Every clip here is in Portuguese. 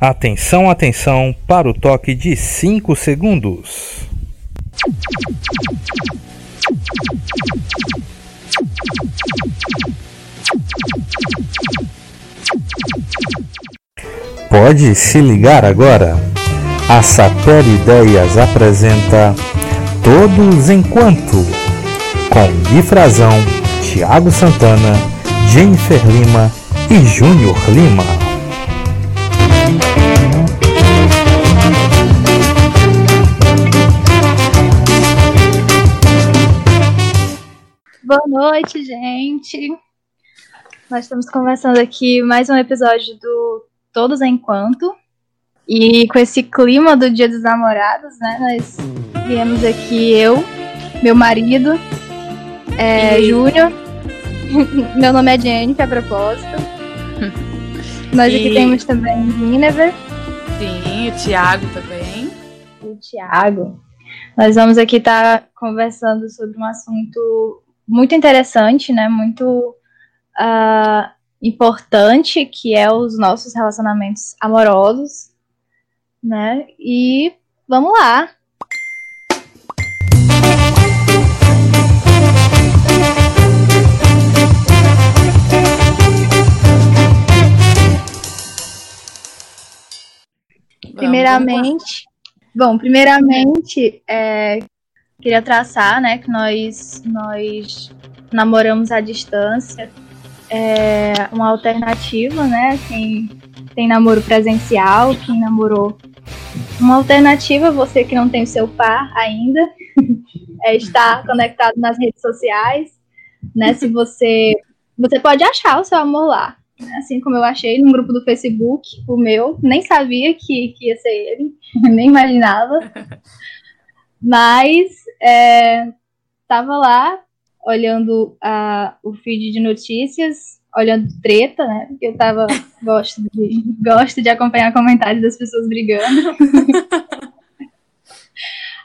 Atenção, atenção para o toque de 5 segundos. Pode se ligar agora. A Saper Ideias apresenta Todos Enquanto, com Gui Frazão, Thiago Santana, Jennifer Lima e Júnior Lima. Noite, gente. Nós estamos conversando aqui mais um episódio do Todos Enquanto. E com esse clima do Dia dos Namorados, né? Nós viemos aqui eu, meu marido, é, e... Júnior. meu nome é Jennifer, a propósito. Nós e... aqui temos também Guinevere. Sim, o Thiago também. O Thiago. Nós vamos aqui estar tá conversando sobre um assunto muito interessante, né? Muito uh, importante, que é os nossos relacionamentos amorosos, né? E vamos lá. Primeiramente, bom, primeiramente, é, queria traçar, né, que nós, nós namoramos à distância, é uma alternativa, né, quem tem namoro presencial, quem namorou. Uma alternativa, você que não tem o seu par ainda, é estar conectado nas redes sociais, né, se você, você pode achar o seu amor lá, né, assim como eu achei num grupo do Facebook, o meu, nem sabia que, que ia ser ele, nem imaginava, mas estava é, lá olhando a, o feed de notícias, olhando treta, né? Porque eu tava gosto de gosto de acompanhar comentários das pessoas brigando.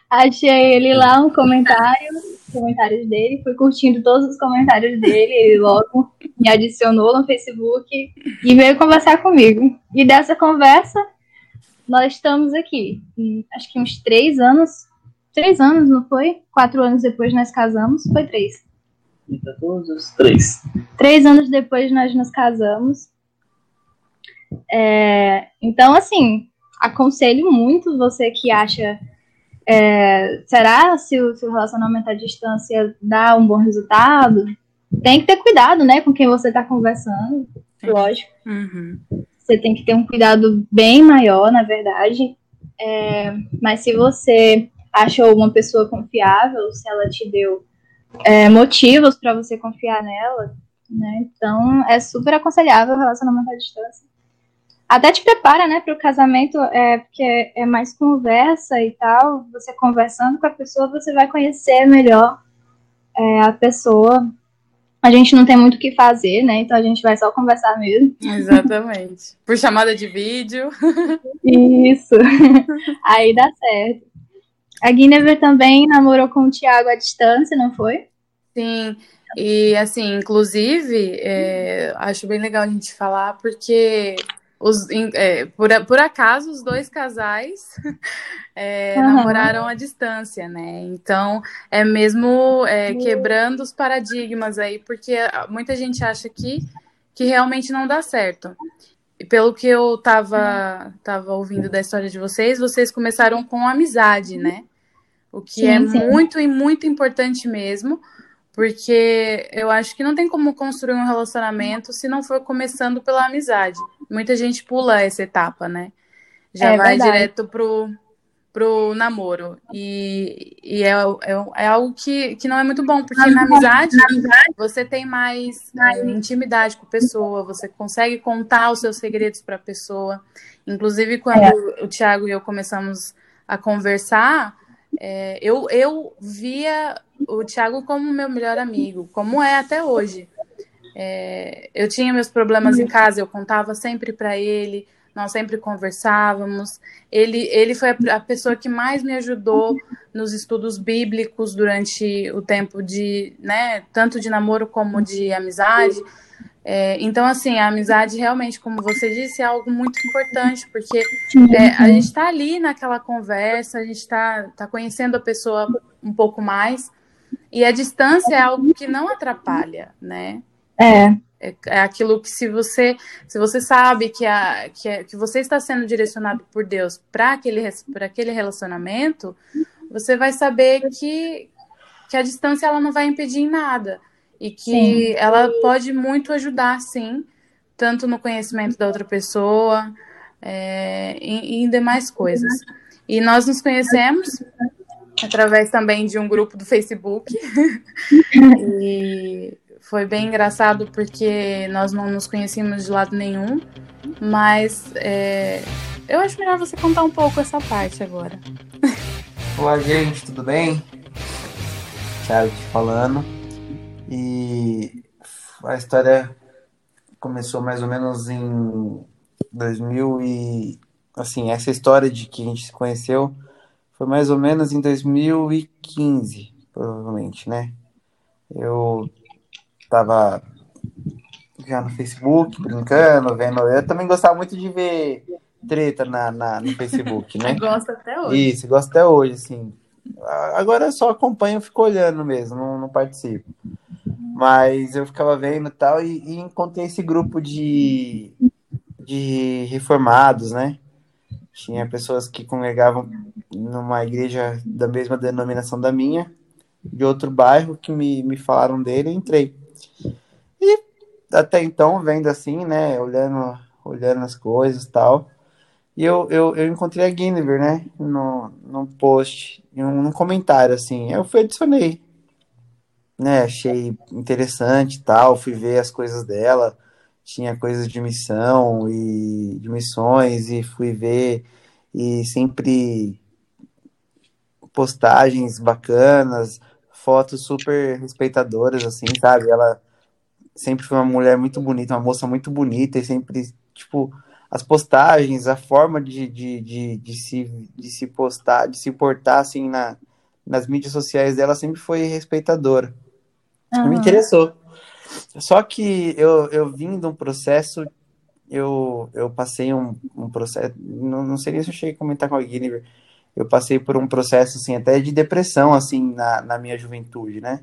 Achei ele lá um comentário, comentários dele, fui curtindo todos os comentários dele, ele logo me adicionou no Facebook e veio conversar comigo. E dessa conversa, nós estamos aqui. Acho que uns três anos três anos, não foi? Quatro anos depois nós casamos, foi três. Todos os três. Três anos depois nós nos casamos. É, então, assim, aconselho muito você que acha. É, será se o seu relacionamento à distância dá um bom resultado? Tem que ter cuidado, né, com quem você está conversando, lógico. Uhum. Você tem que ter um cuidado bem maior, na verdade. É, mas se você achou uma pessoa confiável, se ela te deu é, motivos para você confiar nela, né? Então é super aconselhável o relacionamento à distância. Até te prepara, né, para o casamento, é, porque é mais conversa e tal. Você conversando com a pessoa, você vai conhecer melhor é, a pessoa. A gente não tem muito o que fazer, né? Então a gente vai só conversar mesmo. Exatamente. Por chamada de vídeo. Isso. Aí dá certo. A Guinevere também namorou com o Thiago à distância, não foi? Sim, e assim, inclusive, é, acho bem legal a gente falar, porque os, é, por, por acaso os dois casais é, uhum. namoraram à distância, né? Então é mesmo é, quebrando os paradigmas aí, porque muita gente acha que, que realmente não dá certo. E pelo que eu tava, tava ouvindo da história de vocês, vocês começaram com amizade, né? O que sim, é sim. muito e muito importante mesmo, porque eu acho que não tem como construir um relacionamento se não for começando pela amizade. Muita gente pula essa etapa, né? Já é vai verdade. direto pro, pro namoro. E, e é, é, é, algo que, que não é muito bom, porque na amizade, você tem mais é, intimidade com a pessoa, você consegue contar os seus segredos para a pessoa. Inclusive, quando é. o Thiago e eu começamos a conversar, é, eu, eu via o Thiago como meu melhor amigo, como é até hoje. É, eu tinha meus problemas em casa, eu contava sempre para ele, nós sempre conversávamos. Ele, ele foi a, a, pessoa que mais me ajudou nos estudos bíblicos durante o tempo de, né, tanto de namoro como de amizade. É, então, assim, a amizade realmente, como você disse, é algo muito importante, porque é, a gente está ali naquela conversa, a gente está tá conhecendo a pessoa um pouco mais, e a distância é algo que não atrapalha, né? É. É, é aquilo que se você se você sabe que, a, que, é, que você está sendo direcionado por Deus para aquele, aquele relacionamento, você vai saber que, que a distância ela não vai impedir em nada e que sim. ela pode muito ajudar, sim, tanto no conhecimento da outra pessoa é, e, e em demais coisas. E nós nos conhecemos através também de um grupo do Facebook e foi bem engraçado porque nós não nos conhecíamos de lado nenhum, mas é, eu acho melhor você contar um pouco essa parte agora. Olá, gente, tudo bem? Thiago te falando. E a história começou mais ou menos em 2000 e assim, essa história de que a gente se conheceu foi mais ou menos em 2015, provavelmente, né? Eu tava já no Facebook, brincando, vendo. Eu também gostava muito de ver treta na, na no Facebook, né? Gosta até hoje. Isso, gosto até hoje, assim. Agora eu só acompanho, fico olhando mesmo, não, não participo. Mas eu ficava vendo e tal, e, encontrei esse grupo de, de reformados, né? Tinha pessoas que congregavam numa igreja da mesma denominação da minha, de outro bairro, que me, me falaram dele, e entrei. E até então, vendo assim, né, olhando, olhando as coisas e tal, e eu, eu, eu encontrei a Guinevere, né, no, no post, um, num comentário, assim, eu fui adicionei, né, achei interessante e tal, fui ver as coisas dela, tinha coisas de missão e de missões, e fui ver, e sempre postagens bacanas, fotos super respeitadoras, assim, sabe? Ela sempre foi uma mulher muito bonita, uma moça muito bonita, e sempre, tipo, as postagens, a forma de, de, de, de, se, de se postar, de se portar, assim, na, nas mídias sociais dela sempre foi respeitadora. Uhum. Me interessou. Só que eu, eu vim de um processo, eu, eu passei um, um processo, não, não sei se eu cheguei a comentar com a Guinevere, eu passei por um processo assim até de depressão assim na, na minha juventude, né?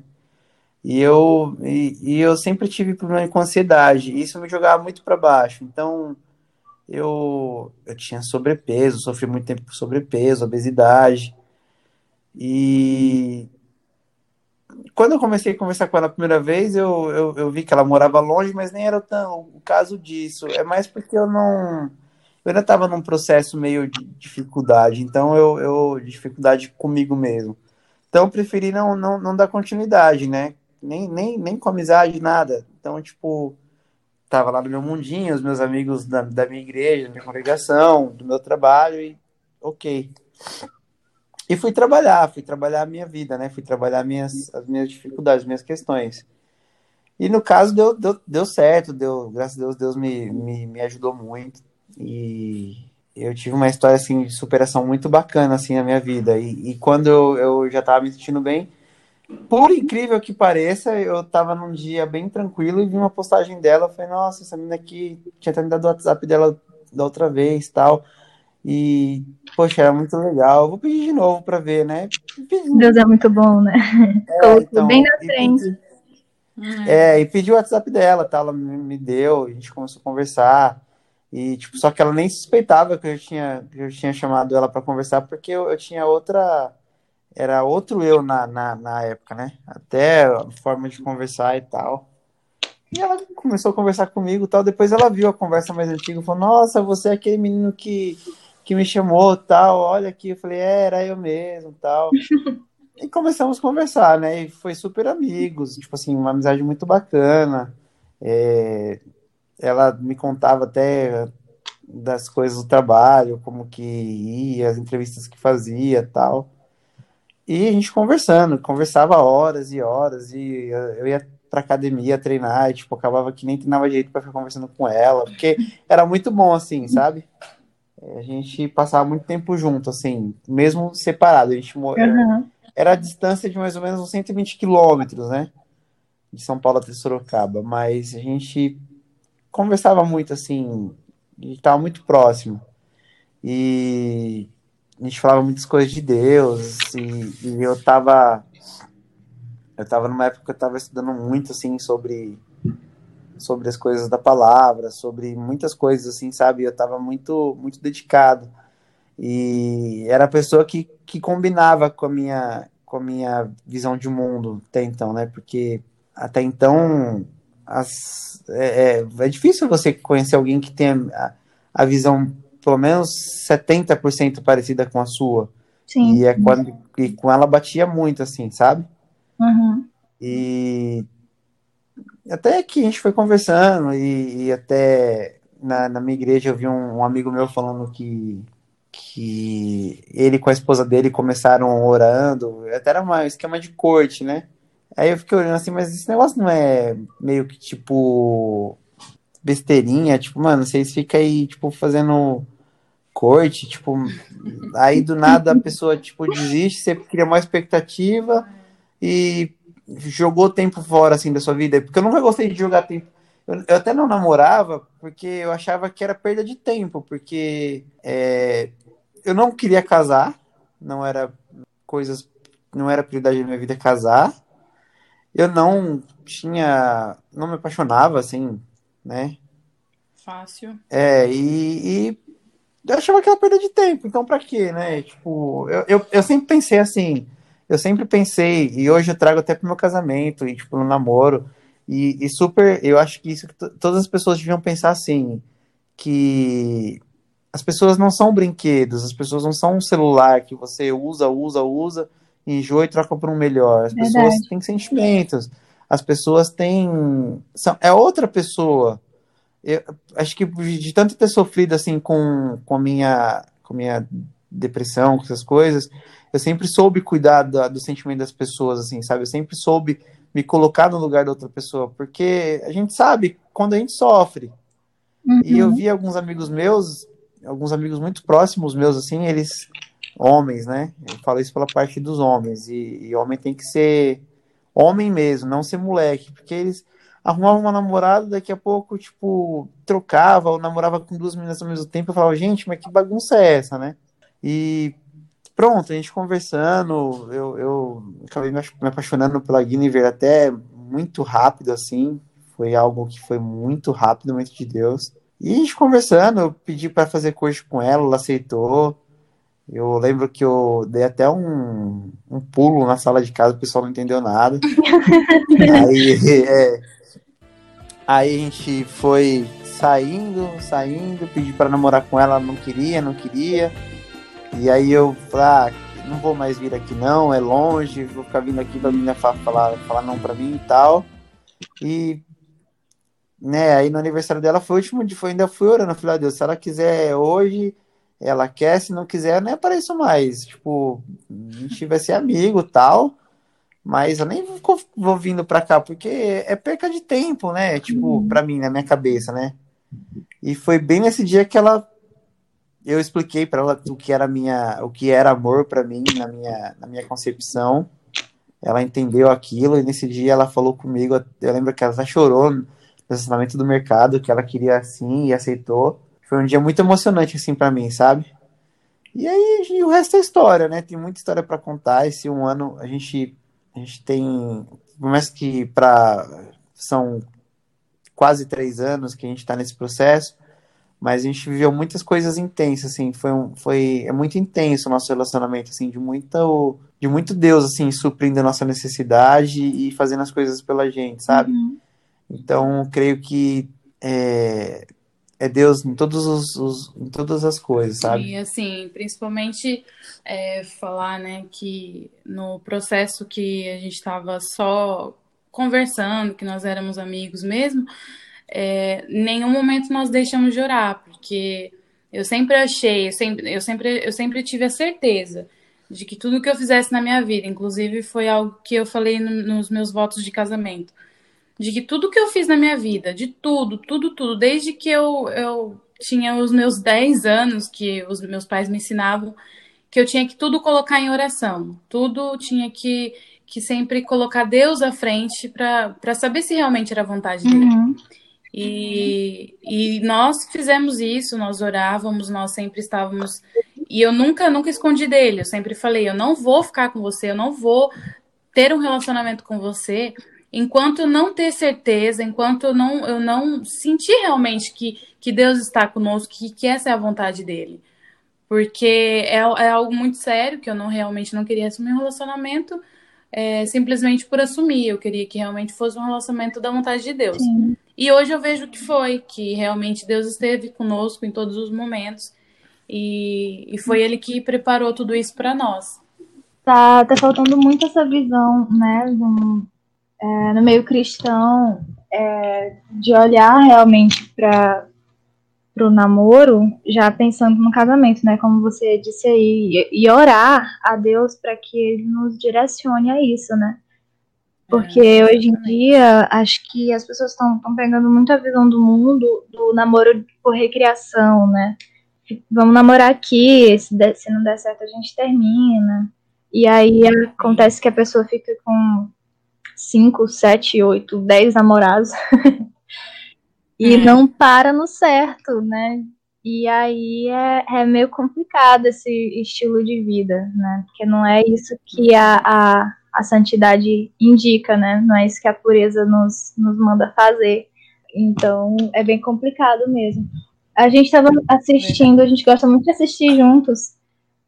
E eu e, e eu sempre tive problema com ansiedade. E isso me jogava muito para baixo. Então eu eu tinha sobrepeso, sofri muito tempo com sobrepeso, obesidade. E quando eu comecei a conversar com ela a primeira vez, eu, eu, eu vi que ela morava longe, mas nem era tão o caso disso. É mais porque eu não eu ainda estava num processo meio de dificuldade, então eu, eu dificuldade comigo mesmo. Então eu preferi não, não, não dar continuidade, né? Nem, nem, nem com amizade, nada. Então, tipo, tava lá no meu mundinho, os meus amigos da, da minha igreja, da minha congregação, do meu trabalho, e ok. E fui trabalhar, fui trabalhar a minha vida, né? Fui trabalhar minhas, as minhas dificuldades, minhas questões. E no caso deu, deu, deu certo, deu, graças a Deus, Deus me, me, me ajudou muito. E eu tive uma história assim de superação muito bacana assim na minha vida. E, e quando eu, eu já estava me sentindo bem, por incrível que pareça, eu estava num dia bem tranquilo e vi uma postagem dela. Eu falei, nossa, essa menina aqui tinha até me dado o WhatsApp dela da outra vez tal. E, poxa, era muito legal. Vou pedir de novo para ver, né? Deus é muito bom, né? É, então, bem na frente. E, é, e pedi o WhatsApp dela, tá? Ela me deu, a gente começou a conversar. E, tipo, só que ela nem suspeitava que eu tinha, que eu tinha chamado ela para conversar, porque eu, eu, tinha outra. Era outro eu na, na, na época, né? Até a forma de conversar e tal. E ela começou a conversar comigo e tal. Depois ela viu a conversa mais antiga e falou: Nossa, você é aquele menino que, que me chamou tal. Olha aqui. Eu falei: É, era eu mesmo tal. e começamos a conversar, né? E foi super amigos. Tipo assim, uma amizade muito bacana. É, ela me contava até das coisas do trabalho, como que ia, as entrevistas que fazia tal. E a gente conversando, conversava horas e horas, e eu ia pra academia treinar, e, tipo, acabava que nem treinava jeito para ficar conversando com ela, porque era muito bom, assim, sabe? A gente passava muito tempo junto, assim, mesmo separado. A gente uhum. Era a distância de mais ou menos uns 120 quilômetros, né? De São Paulo até Sorocaba, mas a gente conversava muito, assim, a gente tava muito próximo. E a gente falava muitas coisas de Deus, e, e eu tava. Eu tava numa época que eu tava estudando muito, assim, sobre sobre as coisas da palavra, sobre muitas coisas assim, sabe? Eu tava muito muito dedicado. E era a pessoa que, que combinava com a minha com a minha visão de mundo até então, né? Porque até então as, é, é, é difícil você conhecer alguém que tenha a, a visão pelo menos 70% parecida com a sua. Sim. E, é quando, e com ela batia muito, assim, sabe? Uhum. E até que a gente foi conversando e, e até na, na, minha igreja eu vi um, um, amigo meu falando que, que ele com a esposa dele começaram orando, até era um esquema de corte, né? Aí eu fiquei olhando assim, mas esse negócio não é meio que tipo besteirinha, tipo, mano, vocês ficam aí, tipo, fazendo corte, tipo, aí do nada a pessoa, tipo, desiste, você cria uma expectativa e jogou tempo fora, assim, da sua vida? Porque eu nunca gostei de jogar tempo. Eu, eu até não namorava porque eu achava que era perda de tempo, porque é, eu não queria casar, não era coisas, não era prioridade da minha vida casar. Eu não tinha, não me apaixonava, assim, né? Fácil. É, e, e eu achava que era perda de tempo, então pra quê, né? Tipo, eu, eu, eu sempre pensei assim, eu sempre pensei, e hoje eu trago até pro meu casamento, e tipo, no namoro, e, e super, eu acho que isso todas as pessoas deviam pensar assim, que as pessoas não são brinquedos, as pessoas não são um celular que você usa, usa, usa, enjoa e troca por um melhor. As Verdade. pessoas têm sentimentos, as pessoas têm. São, é outra pessoa. Eu acho que de tanto ter sofrido assim com, com, a minha, com a minha depressão, com essas coisas, eu sempre soube cuidar do, do sentimento das pessoas, assim, sabe? Eu sempre soube me colocar no lugar da outra pessoa, porque a gente sabe quando a gente sofre. Uhum. E eu vi alguns amigos meus, alguns amigos muito próximos meus, assim, eles, homens, né? Eu falo isso pela parte dos homens, e, e homem tem que ser homem mesmo, não ser moleque, porque eles arrumavam uma namorada, daqui a pouco, tipo, trocava, ou namorava com duas meninas ao mesmo tempo, eu falava, gente, mas que bagunça é essa, né? E pronto, a gente conversando, eu, eu acabei me apaixonando pela Guinevere até muito rápido, assim. Foi algo que foi muito rápido, muito de Deus. E a gente conversando, eu pedi para fazer curso com ela, ela aceitou. Eu lembro que eu dei até um, um pulo na sala de casa, o pessoal não entendeu nada. aí, é, aí a gente foi saindo, saindo, pedi para namorar com ela, não queria, não queria. E aí eu falei, ah, não vou mais vir aqui não, é longe, vou ficar vindo aqui pra menina falar, falar não pra mim e tal. E, né, aí no aniversário dela foi o último dia, foi, ainda fui orando, falei, ah, Deus, se ela quiser hoje, ela quer, se não quiser, nem apareço mais. Tipo, a gente vai ser amigo tal, mas eu nem vou, vou vindo pra cá, porque é perca de tempo, né? Tipo, pra mim, na minha cabeça, né? E foi bem nesse dia que ela eu expliquei para ela o que era minha, o que era amor para mim na minha, na minha concepção. Ela entendeu aquilo e nesse dia ela falou comigo. Eu lembro que ela chorou no estacionamento do mercado, que ela queria assim e aceitou. Foi um dia muito emocionante assim para mim, sabe? E aí e o resto é história, né? Tem muita história para contar. Esse um ano a gente a gente tem, mais que para são quase três anos que a gente está nesse processo mas a gente viveu muitas coisas intensas, assim, foi, um, foi é muito intenso o nosso relacionamento, assim, de muito, de muito Deus, assim, suprindo a nossa necessidade e fazendo as coisas pela gente, sabe? Uhum. Então, creio que é, é Deus em, todos os, os, em todas as coisas, sabe? E, assim, principalmente é, falar, né, que no processo que a gente estava só conversando, que nós éramos amigos mesmo, é, nenhum momento nós deixamos de orar, porque eu sempre achei, eu sempre, eu sempre, eu sempre tive a certeza de que tudo que eu fizesse na minha vida, inclusive foi algo que eu falei no, nos meus votos de casamento, de que tudo que eu fiz na minha vida, de tudo, tudo, tudo, desde que eu, eu tinha os meus 10 anos, que os meus pais me ensinavam, que eu tinha que tudo colocar em oração, tudo tinha que, que sempre colocar Deus à frente para saber se realmente era a vontade dele. Uhum. E, e nós fizemos isso, nós orávamos, nós sempre estávamos. E eu nunca, nunca escondi dele. Eu sempre falei: eu não vou ficar com você, eu não vou ter um relacionamento com você enquanto não ter certeza, enquanto eu não, eu não sentir realmente que, que Deus está conosco, que, que essa é a vontade dele. Porque é, é algo muito sério, que eu não realmente não queria assumir um relacionamento é, simplesmente por assumir. Eu queria que realmente fosse um relacionamento da vontade de Deus. Sim. E hoje eu vejo que foi, que realmente Deus esteve conosco em todos os momentos. E, e foi Ele que preparou tudo isso para nós. Tá, tá faltando muito essa visão, né, é, no meio cristão, é, de olhar realmente para o namoro, já pensando no casamento, né? Como você disse aí, e, e orar a Deus para que Ele nos direcione a isso, né? Porque é, hoje em dia, acho que as pessoas estão pegando muito a visão do mundo do namoro por recriação, né? Vamos namorar aqui, se, der, se não der certo a gente termina. E aí acontece que a pessoa fica com 5, 7, 8, 10 namorados e é. não para no certo, né? E aí é, é, meio complicado esse estilo de vida, né? Porque não é isso que a, a a santidade indica, né? Não é isso que a pureza nos, nos manda fazer. Então é bem complicado mesmo. A gente estava assistindo, a gente gosta muito de assistir juntos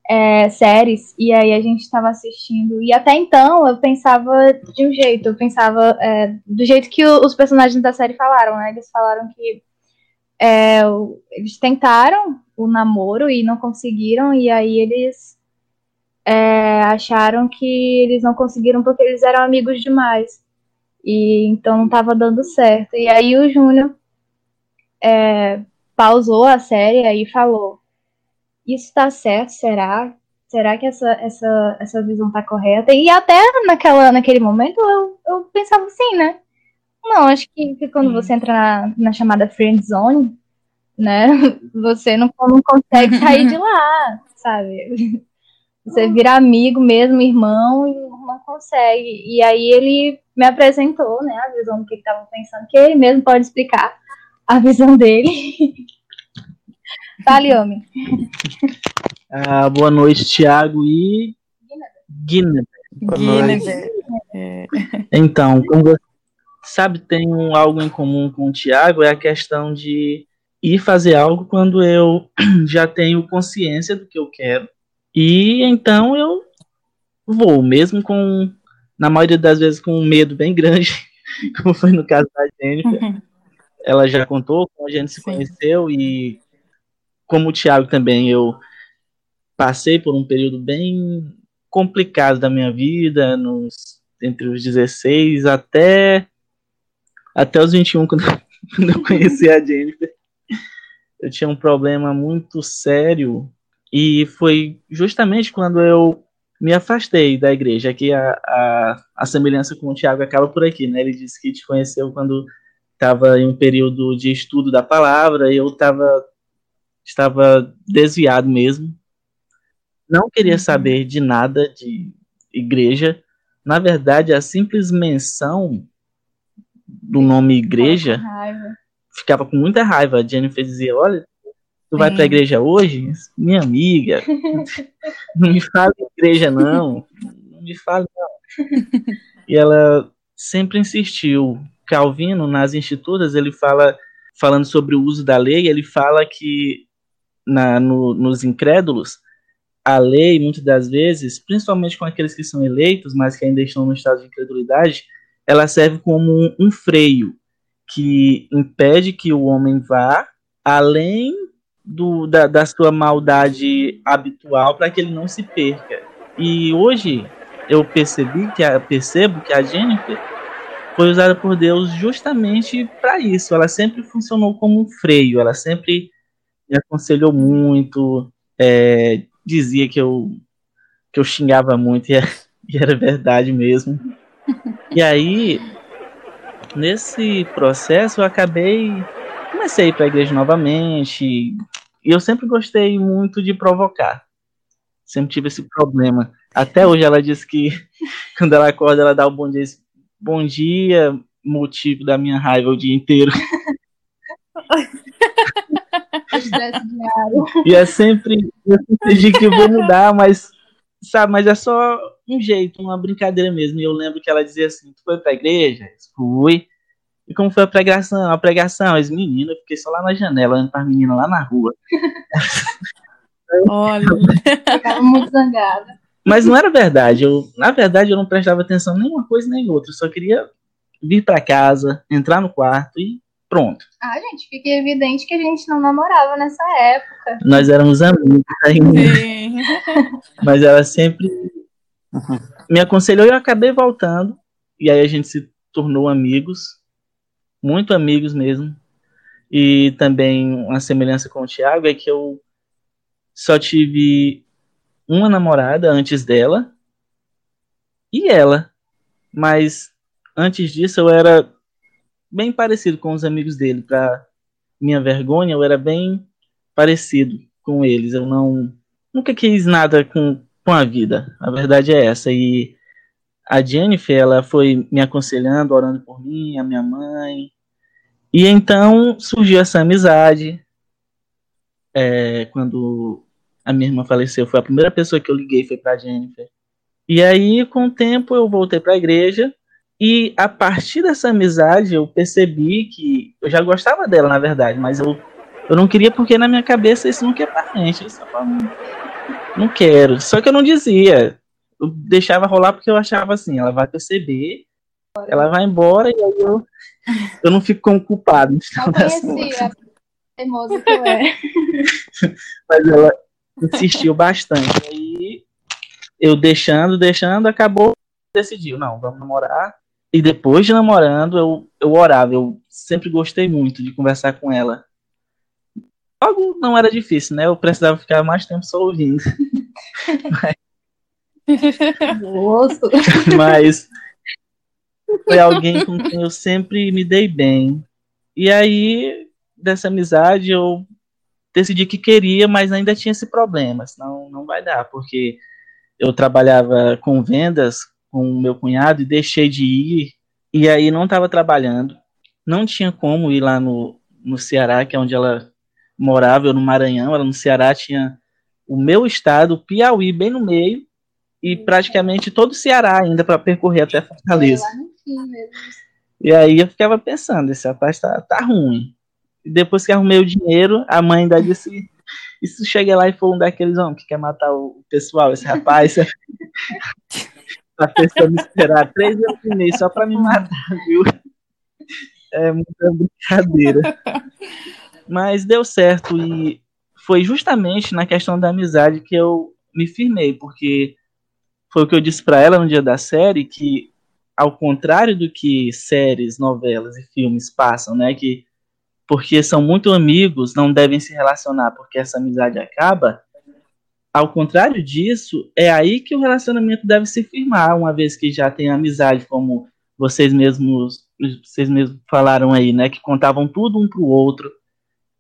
é, séries, e aí a gente estava assistindo. E até então eu pensava de um jeito, eu pensava é, do jeito que o, os personagens da série falaram, né? Eles falaram que é, eles tentaram o namoro e não conseguiram, e aí eles é, acharam que eles não conseguiram porque eles eram amigos demais. E então não estava dando certo. E aí o Júnior é, pausou a série e falou: Isso está certo? Será? Será que essa, essa, essa visão está correta? E até naquela, naquele momento eu, eu pensava assim, né? Não, acho que, que quando você entra na, na chamada friend zone, né? Você não, não consegue sair de lá, sabe? Você vira amigo mesmo, irmão, e não consegue. E aí ele me apresentou, né, a visão do que estava pensando, que ele mesmo pode explicar a visão dele. Fale, homem. Ah, boa noite, Thiago e Guinness. É. Então, como você sabe, tem um, algo em comum com o Thiago, é a questão de ir fazer algo quando eu já tenho consciência do que eu quero e então eu vou, mesmo com, na maioria das vezes, com um medo bem grande, como foi no caso da Jennifer. Uhum. Ela já contou como a gente se Sim. conheceu e como o Thiago também, eu passei por um período bem complicado da minha vida, nos, entre os 16 até, até os 21, quando, quando eu conheci a Jennifer. Eu tinha um problema muito sério e foi justamente quando eu me afastei da igreja que a, a, a semelhança com o Tiago acaba por aqui, né? Ele disse que te conheceu quando estava em um período de estudo da palavra e eu tava, estava desviado mesmo. Não queria uhum. saber de nada de igreja. Na verdade, a simples menção do nome igreja ficava com muita raiva. A Jennifer dizia: Olha, Tu vai para a igreja hoje? Minha amiga, não me fale de igreja, não. Não me fale, não. E ela sempre insistiu. Calvino, nas Institutas, ele fala, falando sobre o uso da lei, ele fala que na, no, nos incrédulos, a lei, muitas das vezes, principalmente com aqueles que são eleitos, mas que ainda estão no estado de incredulidade, ela serve como um, um freio que impede que o homem vá além do, da, da sua maldade habitual para que ele não se perca. E hoje eu percebi que a, percebo que a Jennifer foi usada por Deus justamente para isso. Ela sempre funcionou como um freio. Ela sempre me aconselhou muito, é, dizia que eu que eu xingava muito e era, e era verdade mesmo. E aí nesse processo eu acabei comecei a ir para a igreja novamente, e eu sempre gostei muito de provocar. Sempre tive esse problema. Até hoje ela diz que quando ela acorda, ela dá o bom dia. Bom dia, motivo da minha raiva o dia inteiro. E é sempre, eu sempre digo que eu vou mudar, mas, sabe, mas é só um jeito, uma brincadeira mesmo. E eu lembro que ela dizia assim, tu foi pra igreja? Eu Fui. E como foi a pregação? A pregação, as meninas, eu fiquei só lá na janela, olhando para as meninas lá na rua. Olha. Ficava muito zangada. Mas não era verdade. Eu, na verdade, eu não prestava atenção em nenhuma coisa nem outra. Eu só queria vir para casa, entrar no quarto e pronto. Ah, gente, fica evidente que a gente não namorava nessa época. Nós éramos amigos ainda. Sim. Mas ela sempre me aconselhou e eu acabei voltando. E aí a gente se tornou amigos, muito amigos mesmo. E também uma semelhança com o Thiago é que eu só tive uma namorada antes dela e ela. Mas antes disso eu era bem parecido com os amigos dele. Para minha vergonha, eu era bem parecido com eles. Eu não nunca quis nada com, com a vida. A verdade é essa. E a Jennifer, ela foi me aconselhando, orando por mim, a minha mãe. E então surgiu essa amizade. É, quando a minha irmã faleceu, foi a primeira pessoa que eu liguei, foi para Jennifer. E aí, com o tempo, eu voltei para a igreja. E a partir dessa amizade, eu percebi que eu já gostava dela, na verdade, mas eu, eu não queria porque na minha cabeça isso nunca é pra gente. Eu só falava, não, não quero. Só que eu não dizia. Eu deixava rolar porque eu achava assim, ela vai perceber, ela vai embora e aí eu, eu não fico como culpado. final Não conhecia teimosa que eu é. Mas ela insistiu bastante. Aí eu deixando, deixando, acabou, decidiu, não, vamos namorar. E depois de namorando, eu, eu orava. Eu sempre gostei muito de conversar com ela. Logo não era difícil, né? Eu precisava ficar mais tempo só ouvindo. Moço. Mas foi alguém com quem eu sempre me dei bem. E aí, dessa amizade, eu decidi que queria, mas ainda tinha esse problema. Senão não vai dar, porque eu trabalhava com vendas com o meu cunhado e deixei de ir. E aí não estava trabalhando. Não tinha como ir lá no, no Ceará, que é onde ela morava, eu no Maranhão. Ela no Ceará tinha o meu estado, o Piauí, bem no meio. E praticamente todo o Ceará ainda para percorrer até Fortaleza. Mesmo. E aí eu ficava pensando, esse rapaz tá, tá ruim. E depois que arrumei o dinheiro, a mãe ainda disse. Se cheguei lá e for um daqueles homens que quer matar o pessoal, esse rapaz, tá pensando em esperar três anos e meio só pra me matar, viu? É muita brincadeira. Mas deu certo e foi justamente na questão da amizade que eu me firmei, porque foi o que eu disse pra ela no dia da série, que ao contrário do que séries, novelas e filmes passam, né, que porque são muito amigos, não devem se relacionar porque essa amizade acaba. Ao contrário disso, é aí que o relacionamento deve se firmar, uma vez que já tem amizade, como vocês mesmos, vocês mesmos falaram aí, né, que contavam tudo um para o outro,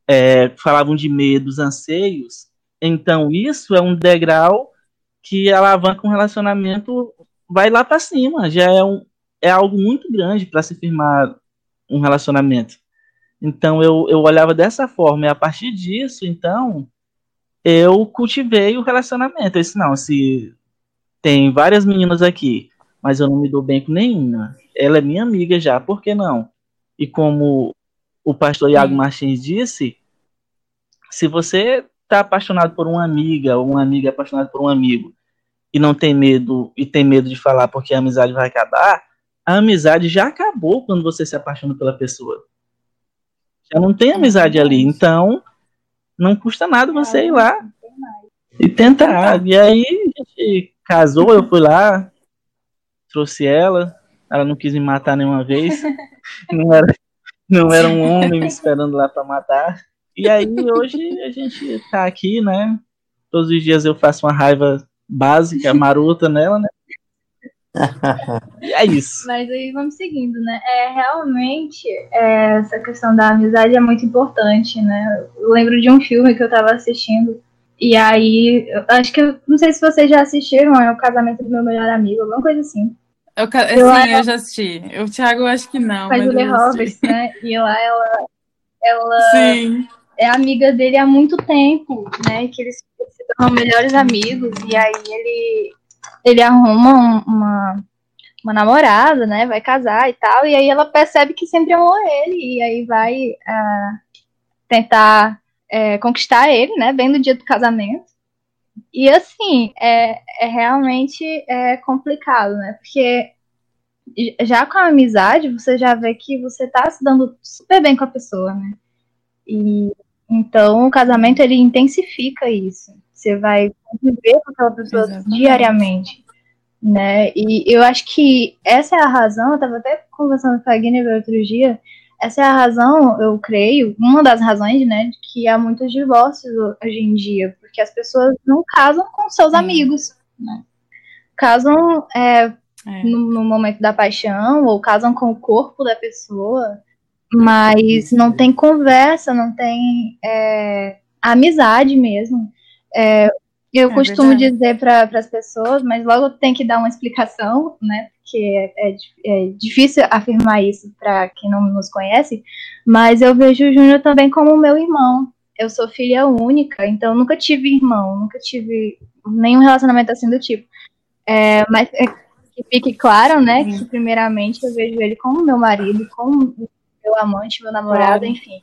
é, falavam de medos, anseios. Então isso é um degrau que alavanca um relacionamento, vai lá para cima. Já é, um, é algo muito grande para se firmar um relacionamento. Então eu, eu olhava dessa forma, e a partir disso, então, eu cultivei o relacionamento. Eu disse, não, se tem várias meninas aqui, mas eu não me dou bem com nenhuma. Ela é minha amiga já, por que não? E como o pastor Iago. Martins disse, se você está apaixonado por uma amiga, ou uma amiga apaixonada por um amigo, e não tem medo, e tem medo de falar porque a amizade vai acabar, a amizade já acabou quando você se apaixona pela pessoa. Já não tem amizade ali, então não custa nada você ir lá e tentar. E aí a gente casou, eu fui lá, trouxe ela, ela não quis me matar nenhuma vez, não era, não era um homem me esperando lá para matar. E aí hoje a gente tá aqui, né? Todos os dias eu faço uma raiva básica, marota nela, né? E é isso. Mas aí vamos seguindo, né? É, realmente, é, essa questão da amizade é muito importante, né? Eu lembro de um filme que eu tava assistindo, e aí, eu acho que, eu não sei se vocês já assistiram, é o casamento do meu melhor amigo, alguma coisa assim. Eu, sim, era- eu já assisti. O Thiago, eu acho que não. Faz mas o The. Roberts, né? E lá ela, ela Sim. é amiga dele há muito tempo, né? Que eles se tornam melhores amigos, e aí ele, ele arruma um- uma, uma namorada, né? Vai casar e tal, e aí ela percebe que sempre amou ele, e aí vai ah, tentar é, conquistar ele, né? Bem no dia do casamento. E assim, é, é realmente é complicado, né? Porque já com a amizade, você já vê que você tá se dando super bem com a pessoa, né? E então o casamento ele intensifica isso. Você vai conviver com aquela pessoa Exatamente. diariamente, né? E eu acho que essa é a razão, eu tava até conversando com a Guinevere outro dia, essa é a razão, eu creio, uma das razões, né, de que há muitos divórcios hoje em dia, porque as pessoas não casam com seus Sim. amigos, né? Casam é, É. no, no momento da paixão, ou casam com o corpo da pessoa, mas não tem conversa, não tem é, amizade mesmo. É, eu É costumo verdade. dizer para as pessoas, mas logo tem que dar uma explicação, né? Porque é, é é difícil afirmar isso para quem não nos conhece, mas eu vejo o Júnior também como meu irmão. Eu sou filha única, então nunca tive irmão, nunca tive nenhum relacionamento assim do tipo. É, mas é, que fique claro, né, que primeiramente eu vejo ele como meu marido, como meu amante, meu namorado, Claro. enfim.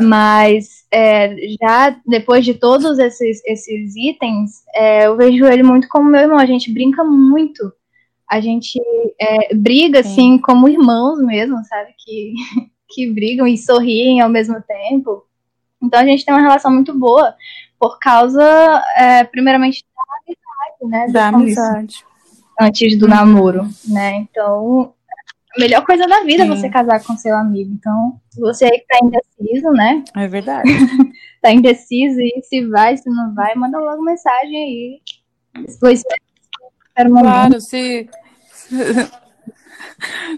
Mas é, já depois de todos esses, esses itens, é, eu vejo ele muito como meu irmão. A gente brinca muito. A gente é, briga, Sim. assim, como irmãos mesmo, sabe? Que, que brigam e sorriem ao mesmo tempo. Então a gente tem uma relação muito boa por causa, é, primeiramente, da amizade, né? Da amizade. Antes do namoro, né? Então, a melhor coisa da vida é você casar com seu amigo. Então, você aí que tá indeciso, né? É verdade. tá indeciso e se vai, se não vai, manda logo mensagem aí. Depois espera um momento. Claro, se.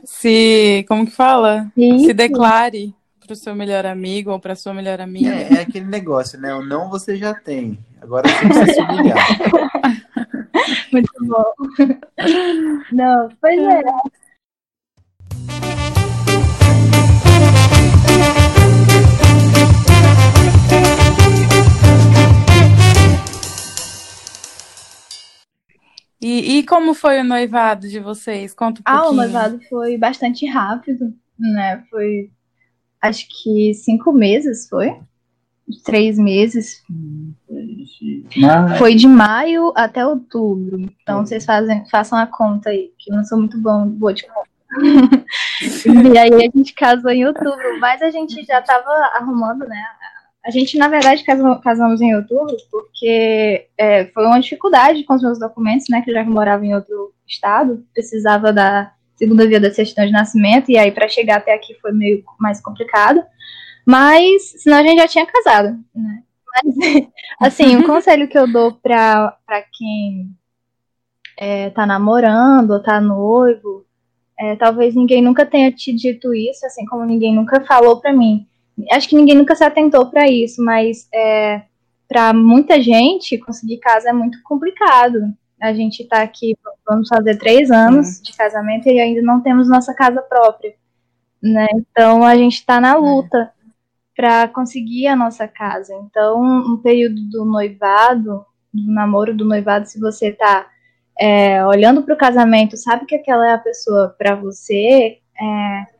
Se. Como que fala? Isso. Se declare pro seu melhor amigo ou pra sua melhor amiga. É, é aquele negócio, né? O não você já tem. Agora você precisa se humilhar. Muito bom. Não, pois é. E, e como foi o noivado de vocês? Conta um Ah, o pouquinho. noivado foi bastante rápido, né? Foi, acho que cinco meses, foi? Três meses. Mas, Foi de maio até outubro. Então vocês fazem, façam a conta aí, que eu não sou muito bom, boa de conta. e aí a gente casou em outubro, mas a gente já estava arrumando, né? A gente, na verdade, casamos em outubro porque é, foi uma dificuldade com os meus documentos, né? Que eu já morava em outro estado, precisava da segunda via da certidão de nascimento, e aí para chegar até aqui foi meio mais complicado. Mas, senão a gente já tinha casado, né? Mas, assim, o conselho que eu dou pra quem é, tá namorando ou tá noivo, é, talvez ninguém nunca tenha te dito isso, assim como ninguém nunca falou pra mim. Acho que ninguém nunca se atentou pra isso, mas é, para muita gente, conseguir casa é muito complicado. A gente tá aqui, vamos fazer três anos de casamento e ainda não temos nossa casa própria, né? Então a gente tá na luta para conseguir a nossa casa. Então, no período do noivado, do namoro do noivado, se você tá é, olhando para o casamento, sabe que aquela é a pessoa para você, é,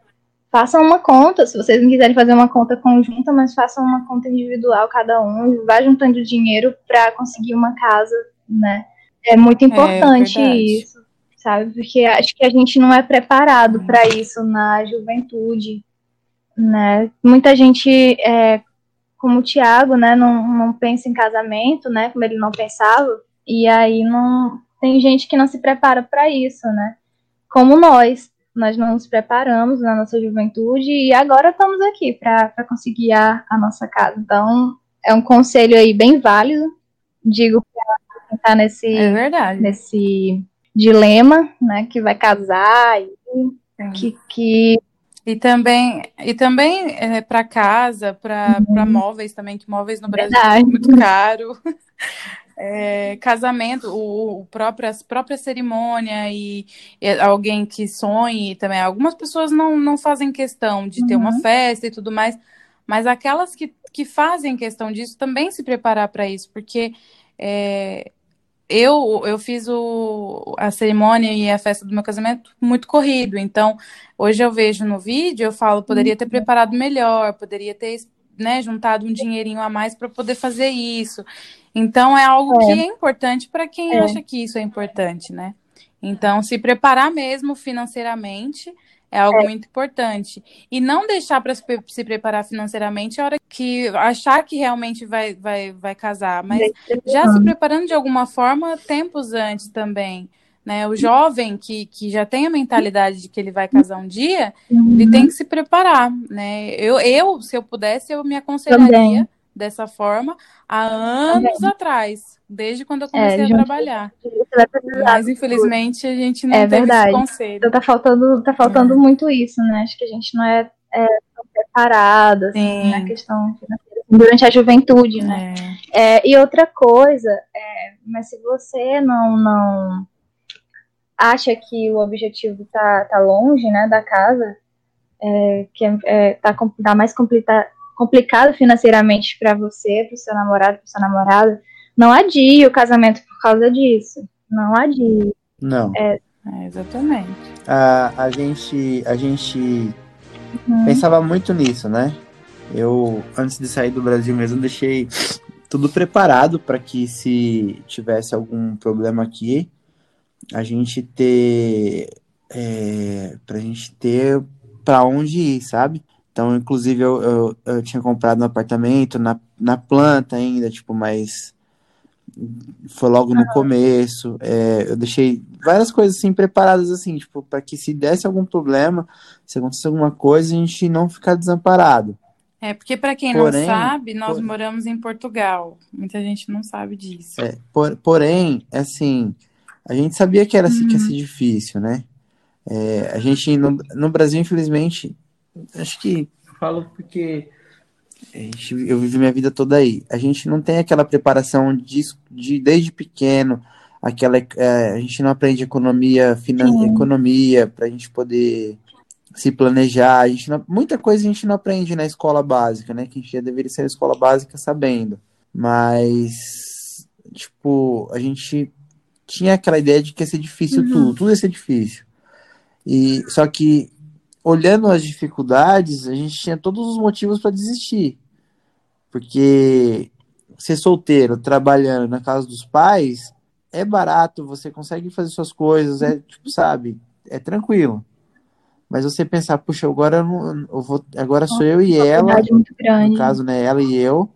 façam uma conta. Se vocês não quiserem fazer uma conta conjunta, mas façam uma conta individual cada um, e vá juntando dinheiro para conseguir uma casa, né? É muito importante verdade. isso, sabe? Porque acho que a gente não é preparado para isso na juventude, né? Muita gente, é, como o Tiago, né, não, não pensa em casamento, né, como ele não pensava, e aí não tem gente que não se prepara para isso, né? Como nós, nós não nos preparamos na nossa juventude e agora estamos aqui para conseguir a, a nossa casa. Então, é um conselho aí bem válido, digo para quem está nesse É verdade. nesse dilema, né, que vai casar e que, que E também, e também é, para casa, para Uhum. móveis também, que móveis no Brasil Verdade. é muito caro. É, casamento, o, o próprio, a própria cerimônia e, e alguém que sonhe também. Algumas pessoas não, não fazem questão de ter uma Uhum. festa e tudo mais, mas aquelas que, que fazem questão disso também se preparar para isso, porque é, eu, eu fiz o, a cerimônia e a festa do meu casamento muito corrido, então hoje eu vejo no vídeo, eu falo, poderia ter uhum. preparado melhor, poderia ter né, juntado um dinheirinho a mais para poder fazer isso. Então é algo é. que é importante para quem é. acha que isso é importante, né? Então, se preparar mesmo financeiramente é algo é. muito importante. E não deixar para se preparar financeiramente a hora que achar que realmente vai, vai, vai casar, mas já se preparando de alguma forma tempos antes também. Né? O jovem que, que já tem a mentalidade de que ele vai casar um dia, uhum. ele tem que se preparar. Né? Eu, eu, se eu pudesse, eu me aconselharia também. Dessa forma há anos também. atrás, desde quando eu comecei é, a trabalhar. Mas infelizmente a gente não é tem esse conselho. Então tá faltando, tá faltando é. muito isso, né? Acho que a gente não é, é tão preparado assim, na questão financeira durante a juventude, né? É. é e outra coisa, é, mas se você não, não acha que o objetivo tá, tá longe, né, da casa, é, que é, tá, tá mais complicado complicado financeiramente para você, para o seu namorado, para sua namorada, não adie o casamento por causa disso. Não adie. Não. É, é exatamente. A, a gente, a gente uhum. pensava muito nisso, né? Eu, antes de sair do Brasil mesmo, deixei tudo preparado para que se tivesse algum problema aqui, a gente ter. É, pra gente ter para onde ir, sabe? Então, inclusive, eu, eu, eu, tinha comprado um apartamento na, na planta ainda, tipo, mas foi logo no começo. É, eu deixei várias coisas assim preparadas, assim, tipo, para que se desse algum problema, se acontecesse alguma coisa, a gente não ficar desamparado. É, porque para quem porém, não sabe, nós moramos em Portugal. Muita gente não sabe disso. É, por, porém, assim, a gente sabia que era assim, que ia ser uhum. difícil, né? É, a gente, no, no Brasil, infelizmente, acho que eu falo porque gente, eu vivi minha vida toda aí. A gente não tem aquela preparação de, de desde pequeno, aquela é, a gente não aprende economia, finan, economia para a gente poder se planejar. A gente não, muita coisa a gente não aprende na escola básica, né? Que a gente já deveria ser na escola básica sabendo. Mas tipo, a gente tinha aquela ideia de que ia ser difícil uhum. tudo, tudo ia ser difícil. E só que olhando as dificuldades, a gente tinha todos os motivos para desistir. Porque ser solteiro, trabalhando na casa dos pais, é barato, você consegue fazer suas coisas, é tipo, sabe, é tranquilo. Mas você pensar, puxa, agora eu, não, eu vou, agora sou eu e ela, no caso, né, ela e eu,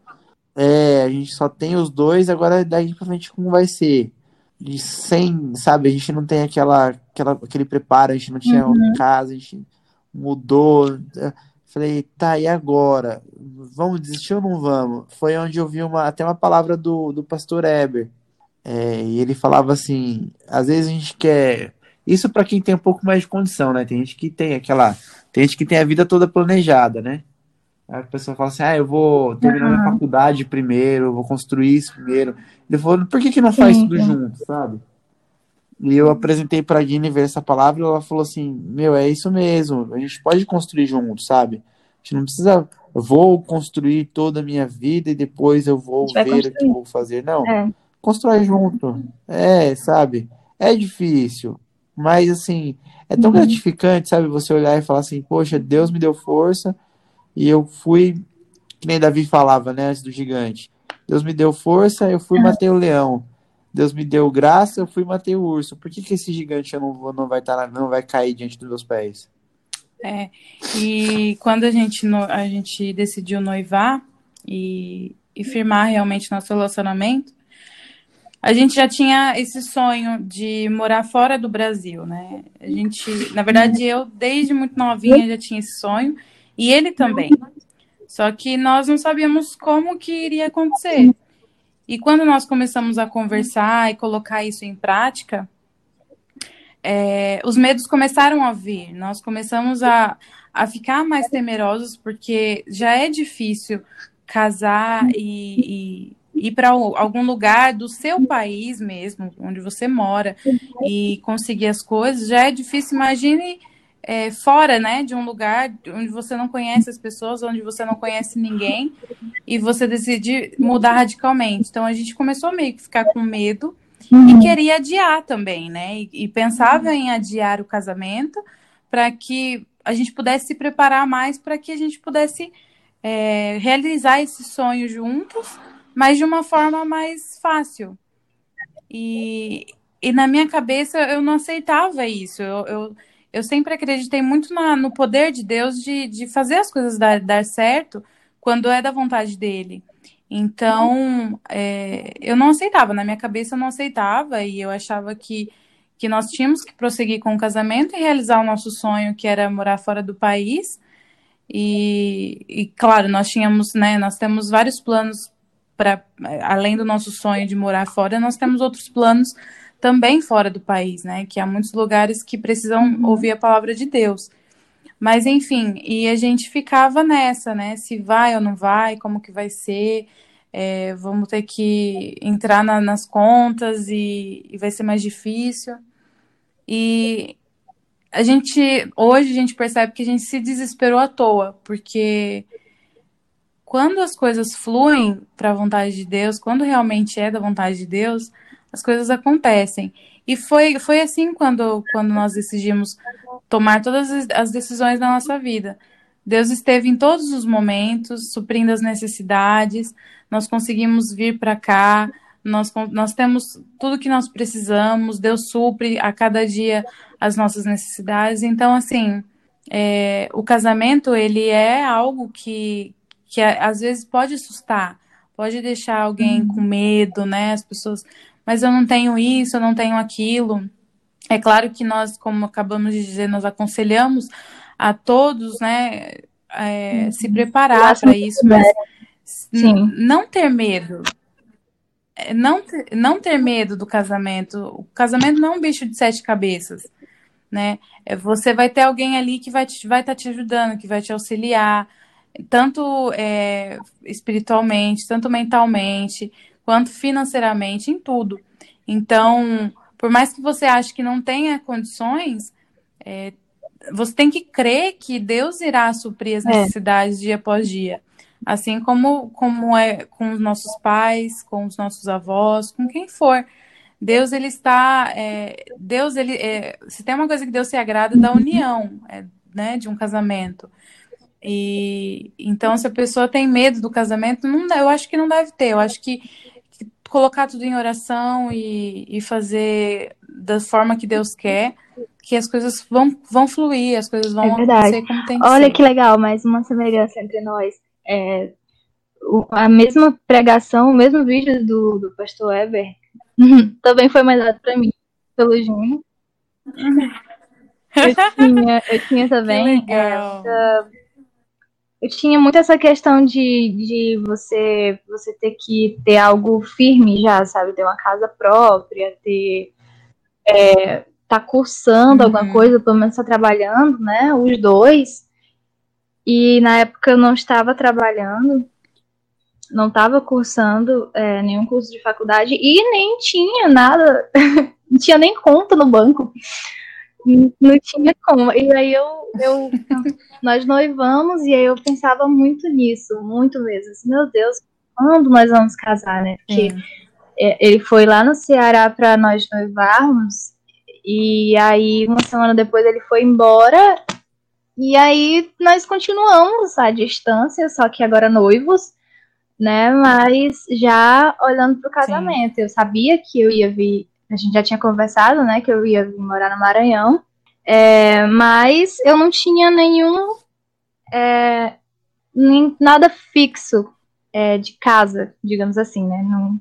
é, a gente só tem os dois, agora daí pra frente como vai ser? E sem, sabe, a gente não tem aquela, aquela aquele preparo, a gente não tinha uhum. casa, a gente mudou. Falei, tá, e agora? Vamos desistir ou não vamos? Foi onde eu vi uma, até uma palavra do, do pastor Eber. É, e ele falava assim: às vezes a gente quer. Isso para quem tem um pouco mais de condição, né? Tem gente que tem aquela. Tem gente que tem a vida toda planejada, né? Aí a pessoa fala assim: ah, eu vou terminar uhum. minha faculdade primeiro, vou construir isso primeiro. Ele falou: por que, que não faz sim, tudo sim. junto, sabe? E eu apresentei para a Guine ver essa palavra e ela falou assim: Meu, é isso mesmo, a gente pode construir junto, sabe? A gente não precisa, vou construir toda a minha vida e depois eu vou ver construir. o que eu vou fazer. Não, é. constrói junto. É, sabe? É difícil, mas assim, é tão uhum. gratificante, sabe? Você olhar e falar assim: Poxa, Deus me deu força e eu fui, que nem Davi falava, né, antes do gigante. Deus me deu força, eu fui e matei o leão. Deus me deu graça, eu fui matei o urso. Por que, que esse gigante não, vou, não, vai tá, não vai cair diante dos meus pés? É, e quando a gente, a gente decidiu noivar e, e firmar realmente nosso relacionamento, a gente já tinha esse sonho de morar fora do Brasil, né? A gente, na verdade, eu desde muito novinha já tinha esse sonho e ele também. Só que nós não sabíamos como que iria acontecer. E quando nós começamos a conversar e colocar isso em prática, é, os medos começaram a vir. Nós começamos a, a ficar mais temerosos, porque já é difícil casar e, e ir para algum lugar do seu país mesmo, onde você mora, e conseguir as coisas, já é difícil. Imagine é, fora, né, de um lugar onde você não conhece as pessoas, onde você não conhece ninguém, e você decide mudar radicalmente. Então a gente começou meio que ficar com medo uhum. e queria adiar também, né? E, e pensava em adiar o casamento para que a gente pudesse se preparar mais para que a gente pudesse é, realizar esse sonho juntos, mas de uma forma mais fácil. E, e na minha cabeça eu não aceitava isso. Eu, eu, eu sempre acreditei muito na, no poder de Deus de, de fazer as coisas dar, dar certo quando é da vontade dele. Então, é, eu não aceitava, na minha cabeça eu não aceitava, e eu achava que, que nós tínhamos que prosseguir com o casamento e realizar o nosso sonho, que era morar fora do país. E, e claro, nós tínhamos, né, nós temos vários planos para, além do nosso sonho de morar fora, nós temos outros planos também fora do país, né, que há muitos lugares que precisam uhum. ouvir a palavra de Deus. Mas enfim, e a gente ficava nessa, né? Se vai ou não vai, como que vai ser, é, vamos ter que entrar na, nas contas e, e, vai ser mais difícil. E a gente, hoje a gente percebe que a gente se desesperou à toa, porque quando as coisas fluem para a vontade de Deus, quando realmente é da vontade de Deus, as coisas acontecem. E foi, foi assim quando, quando nós decidimos tomar todas as decisões da nossa vida. Deus esteve em todos os momentos, suprindo as necessidades, nós conseguimos vir para cá, nós, nós temos tudo que nós precisamos, Deus supre a cada dia as nossas necessidades. Então, assim, é, o casamento, ele é algo que, que às vezes pode assustar, pode deixar alguém com medo, né? As pessoas, mas eu não tenho isso, eu não tenho aquilo. É claro que nós, como acabamos de dizer, nós aconselhamos a todos, né, é, se uhum. preparar para isso, mas não ter medo. É, não ter, não ter medo do casamento. O casamento não é um bicho de sete cabeças, né? É, você vai ter alguém ali que vai estar vai tá te ajudando, que vai te auxiliar, tanto é, espiritualmente, tanto mentalmente, quanto financeiramente, em tudo. Então, por mais que você ache que não tenha condições, é, você tem que crer que Deus irá suprir as é. necessidades é. dia após dia. Assim como, como é com os nossos pais, com os nossos avós, com quem for. Deus, ele está. É, Deus, ele. É, se tem uma coisa que Deus se agrada, da união, é, né, de um casamento. E então, se a pessoa tem medo do casamento, não, eu acho que não deve ter. Eu acho que colocar tudo em oração e, e fazer da forma que Deus quer, que as coisas vão, vão fluir, as coisas vão é acontecer como tem que Olha ser. que legal, mais uma semelhança entre nós. É, a mesma pregação, o mesmo vídeo do, do pastor Weber também foi mandado para mim pelo Júnior. Eu tinha, eu tinha também essa eu tinha muito essa questão de, de você você ter que ter algo firme já, sabe? Ter uma casa própria, ter. É, tá cursando uhum. alguma coisa, pelo menos tá trabalhando, né? Os dois. E na época eu não estava trabalhando, não estava cursando é, nenhum curso de faculdade e nem tinha nada, não tinha nem conta no banco. Não tinha como. E aí eu, eu nós noivamos e aí eu pensava muito nisso, muito mesmo. Assim, meu Deus, quando nós vamos casar, né? Porque é, ele foi lá no Ceará para nós noivarmos e aí uma semana depois ele foi embora e aí nós continuamos à distância, só que agora noivos, né? Mas já olhando para o casamento, Sim. eu sabia que eu ia vir a gente já tinha conversado, né, que eu ia vir morar no Maranhão, é, mas eu não tinha nenhum, é, nem, nada fixo é, de casa, digamos assim, né, não,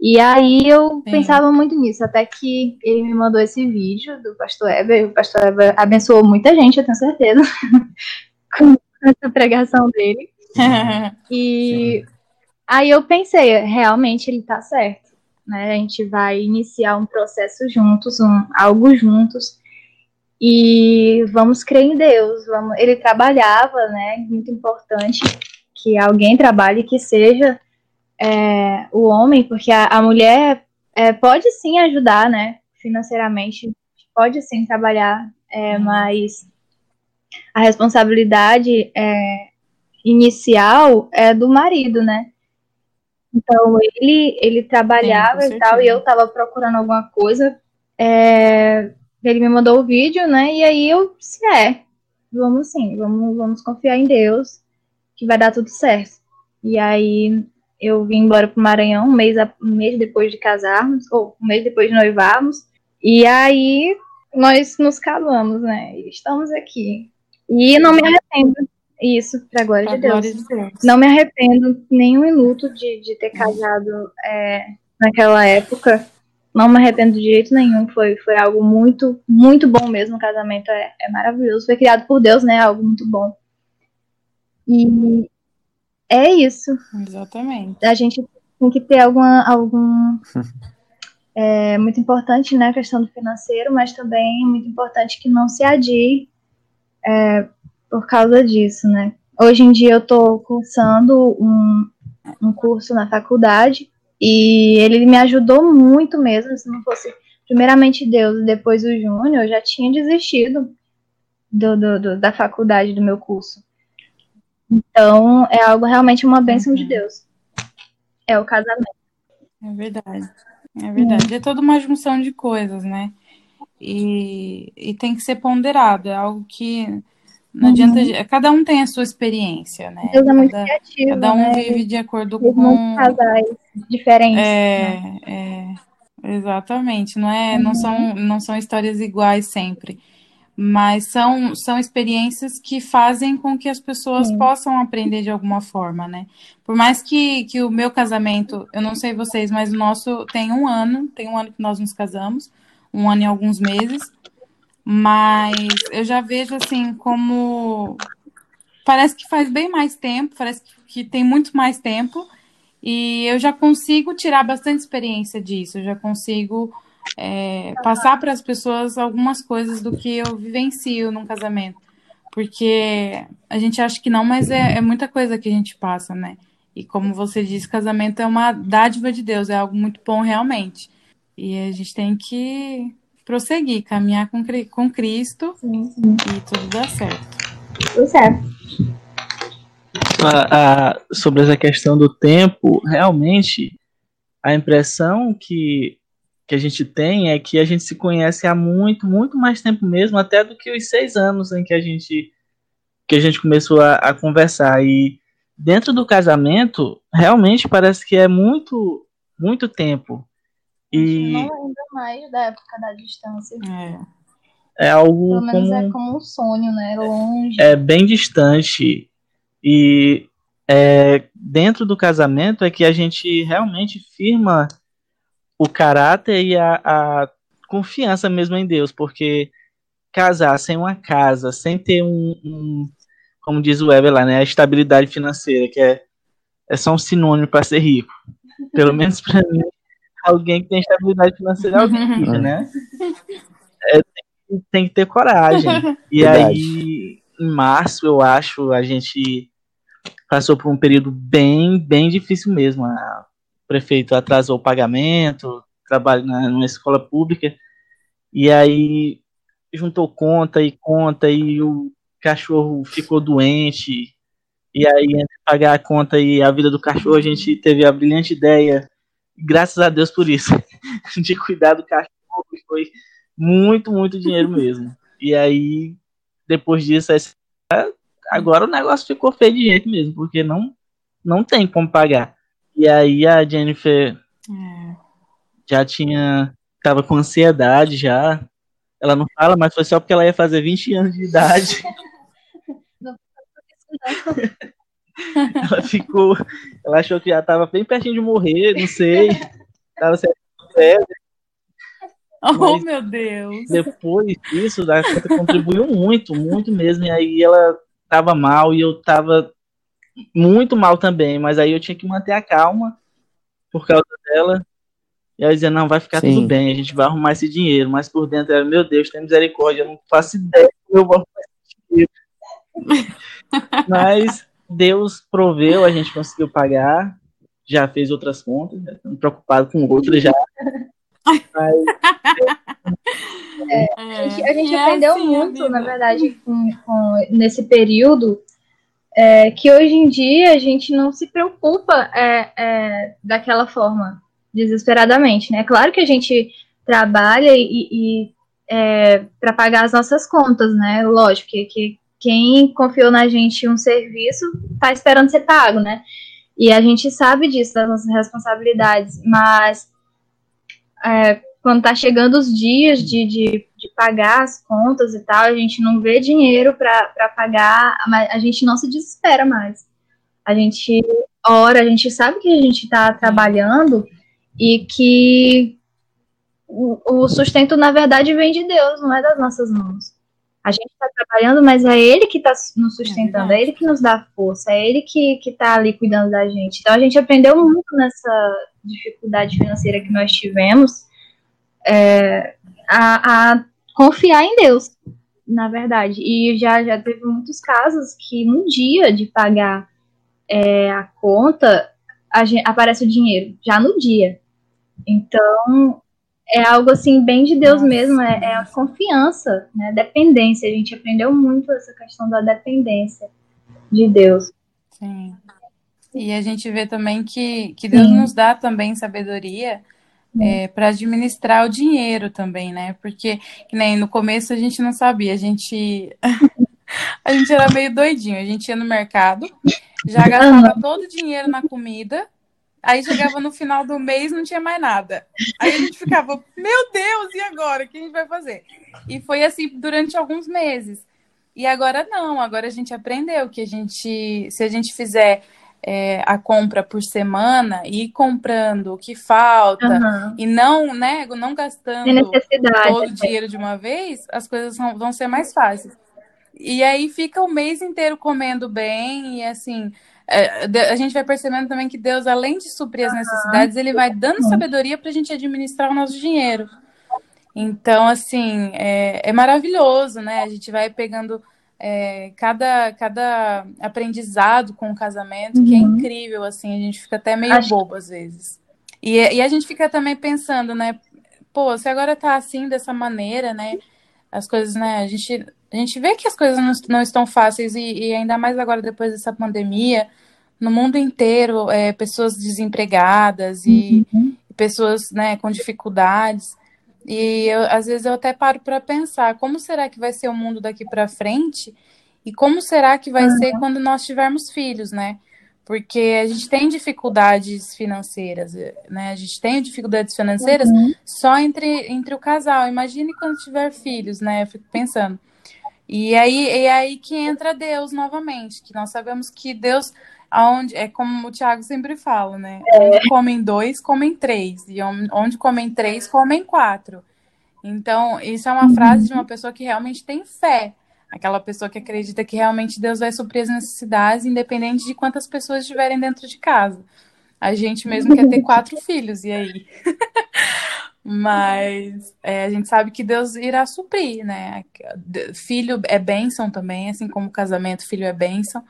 e aí eu Sim. pensava muito nisso, até que ele me mandou esse vídeo do pastor Eber, o pastor Eber abençoou muita gente, eu tenho certeza, com essa pregação dele, e Sim. aí eu pensei, realmente ele tá certo, né? A gente vai iniciar um processo juntos, um, algo juntos, e vamos crer em Deus. Vamos... Ele trabalhava, né? Muito importante que alguém trabalhe que seja é, o homem, porque a, a mulher é, pode sim ajudar, né? Financeiramente, pode sim trabalhar é, mas a responsabilidade é, inicial é do marido, né? Então ele ele trabalhava Sim, e tal, e eu tava procurando alguma coisa. é, ele me mandou o vídeo, né? E aí eu disse, é, vamos sim, vamos, vamos confiar em Deus, que vai dar tudo certo. E aí eu vim embora pro Maranhão um mês, um mês depois de casarmos, ou um mês depois de noivarmos. E aí nós nos casamos, né? E estamos aqui. E não me arrependo. Isso, pra glória Pra de Deus. glória de Deus. Não me arrependo nem um minuto de, de ter casado é, naquela época. Não me arrependo de jeito nenhum. Foi, foi algo muito, muito bom mesmo. O casamento é, é maravilhoso. Foi criado por Deus, né? Algo muito bom. E é isso. Exatamente. A gente tem que ter alguma, algum. É muito importante, né? A questão do financeiro, mas também é muito importante que não se adie é, por causa disso, né? Hoje em dia eu estou cursando um, um curso na faculdade e ele me ajudou muito mesmo. Se não fosse primeiramente Deus e depois o Júnior, eu já tinha desistido do, do- do- da faculdade do meu curso. Então é algo realmente uma bênção de Uhum. Deus. É o casamento. É verdade. É verdade. É toda uma junção de coisas, né? E, e tem que ser ponderado. É algo que não Uhum. adianta. Cada um tem a sua experiência, né? Deus é muito Cada, criativo, cada um né? vive de acordo Fez com. casais diferentes. né? É, é, exatamente. Não é, não são, não são histórias iguais sempre, mas são, são experiências que fazem com que as pessoas Sim. possam aprender de alguma forma, né? Por mais que, que o meu casamento, eu não sei vocês, mas o nosso tem um ano, tem um ano que nós nos casamos, um ano e alguns meses, mas eu já vejo assim como parece que faz bem mais tempo, parece que, tem muito mais tempo. E eu já consigo tirar bastante experiência disso, eu já consigo é, passar para as pessoas algumas coisas do que eu vivencio num casamento. Porque a gente acha que não, mas é, é muita coisa que a gente passa, né? E como você disse, casamento é uma dádiva de Deus, é algo muito bom realmente. E a gente tem que prosseguir, caminhar com, com Cristo Sim, sim. e tudo dá certo. Tudo certo. a- a- sobre essa questão do tempo, realmente a impressão que, que a gente tem é que a gente se conhece há muito, muito mais tempo mesmo, até do que os seis anos em que a gente, que a gente começou a, a conversar. E dentro do casamento, realmente parece que é muito, muito tempo. E Não lembro mais da época da distância. É. é algo Pelo menos como é como um sonho, né? Longe. é bem distante e é, dentro do casamento é que a gente realmente firma o caráter e a, a confiança mesmo em Deus, porque casar sem uma casa, sem ter um, um- como diz o Weber lá, né, a estabilidade financeira, que é, é só um sinônimo para ser rico. Pelo menos para mim, alguém que tem estabilidade financeira é alguém rico, né? É, tem, tem que ter coragem. E Verdade. aí, em março, eu acho, a gente passou por um período bem, bem difícil mesmo. A- O prefeito atrasou o pagamento, trabalho na, numa escola pública, e aí juntou conta e conta, e o cachorro ficou doente, e aí entre pagar a conta e a vida do cachorro, a gente teve a brilhante ideia, graças a Deus por isso, de cuidar do cachorro, foi muito, muito dinheiro mesmo. E aí, depois disso, agora o negócio ficou feio de jeito mesmo, porque não, não tem como pagar. E aí a Jennifer É. já tinha, tava com ansiedade já. Ela não fala, mas foi só porque ela ia fazer 20 anos de idade. Ela ficou, ela achou que já tava bem pertinho de morrer, não sei. Tava sendo. Oh, Mas- meu Deus. depois disso, a conta contribuiu muito, muito mesmo. E aí ela tava mal e eu tava muito mal também. Mas aí eu tinha que manter a calma por causa dela. E aí dizia, não, vai ficar Sim. tudo bem, a gente vai arrumar esse dinheiro. Mas por dentro era, meu Deus, tem misericórdia, eu não faço ideia como eu vou arrumar esse dinheiro. Mas Deus proveu, a gente conseguiu pagar. Já fez outras contas, já estamos preocupados com outras já. Mas É, a gente, a gente aprendeu assim, muito, na verdade, com, com, nesse período, é, que hoje em dia a gente não se preocupa é, é daquela forma, desesperadamente, né? Claro que a gente trabalha e, e é, para pagar as nossas contas, né? Lógico que, que quem confiou na gente um serviço está esperando ser pago, né? E a gente sabe disso, das nossas responsabilidades, mas é, quando tá chegando os dias de, de, de, pagar as contas e tal, a gente não vê dinheiro para pagar, mas a gente não se desespera mais. A gente ora, a gente sabe que a gente está trabalhando e que o, sustento, na verdade, vem de Deus, não é das nossas mãos. A gente está trabalhando, mas é Ele que está nos sustentando, é, é, Ele que nos dá força, é Ele que está ali cuidando da gente. Então a gente aprendeu muito nessa dificuldade financeira que nós tivemos é, a, a, confiar em Deus, na verdade. E já, já teve muitos casos que no dia de pagar é, a conta a gente, aparece o dinheiro, já no dia. Então, é algo assim bem de Deus mesmo, é, é, a confiança, né? Dependência. A gente aprendeu muito essa questão da dependência de Deus. Sim. E a gente vê também que, que Deus Sim. nos dá também sabedoria é, para administrar o dinheiro também, né? Porque nem no começo a gente não sabia, a gente a gente era meio doidinho, a gente ia no mercado, já gastava todo o dinheiro na comida Aí chegava no final do mês não tinha mais nada. Aí a gente ficava, meu Deus, e agora? O que a gente vai fazer? E foi assim durante alguns meses. E agora não, agora a gente aprendeu que a gente, se a gente fizer é, a compra por semana e ir comprando o que falta uhum. e não, né, não gastando todo o dinheiro de uma vez, as coisas vão, vão ser mais fáceis. E aí fica o mês inteiro comendo bem e assim, é, a gente vai percebendo também que Deus, além de suprir as necessidades, ele vai dando sabedoria para a gente administrar o nosso dinheiro. Então, assim, é, é maravilhoso, né? A gente vai pegando é, cada, cada aprendizado com o casamento, uhum. que é uhum. incrível, assim, a gente fica até meio Acho... bobo às vezes. E, e a gente fica também pensando, né? Pô, se agora tá assim, dessa maneira, né? As coisas, né? A gente a gente vê que as coisas não, não estão fáceis e, e, ainda mais agora depois dessa pandemia, no mundo inteiro, é, pessoas desempregadas e, uhum. pessoas né, com dificuldades. E eu, às vezes eu até paro para pensar como será que vai ser o mundo daqui para frente e como será que vai uhum. ser quando nós tivermos filhos, né? Porque a gente tem dificuldades financeiras, né? A gente tem dificuldades financeiras uhum. só entre, entre o casal. Imagine quando tiver filhos, né? Eu fico pensando. E aí é aí que entra Deus novamente, que nós sabemos que Deus, aonde é como o Tiago sempre fala, né? É. Onde comem dois, comem três, e onde comem três, comem quatro. Então, isso é uma uhum. frase de uma pessoa que realmente tem fé. Aquela pessoa que acredita que realmente Deus vai suprir as necessidades, independente de quantas pessoas estiverem dentro de casa. A gente mesmo quer ter quatro filhos, e aí? Mas é, a gente sabe que Deus irá suprir, né? Filho é bênção também, assim como casamento, filho é bênção.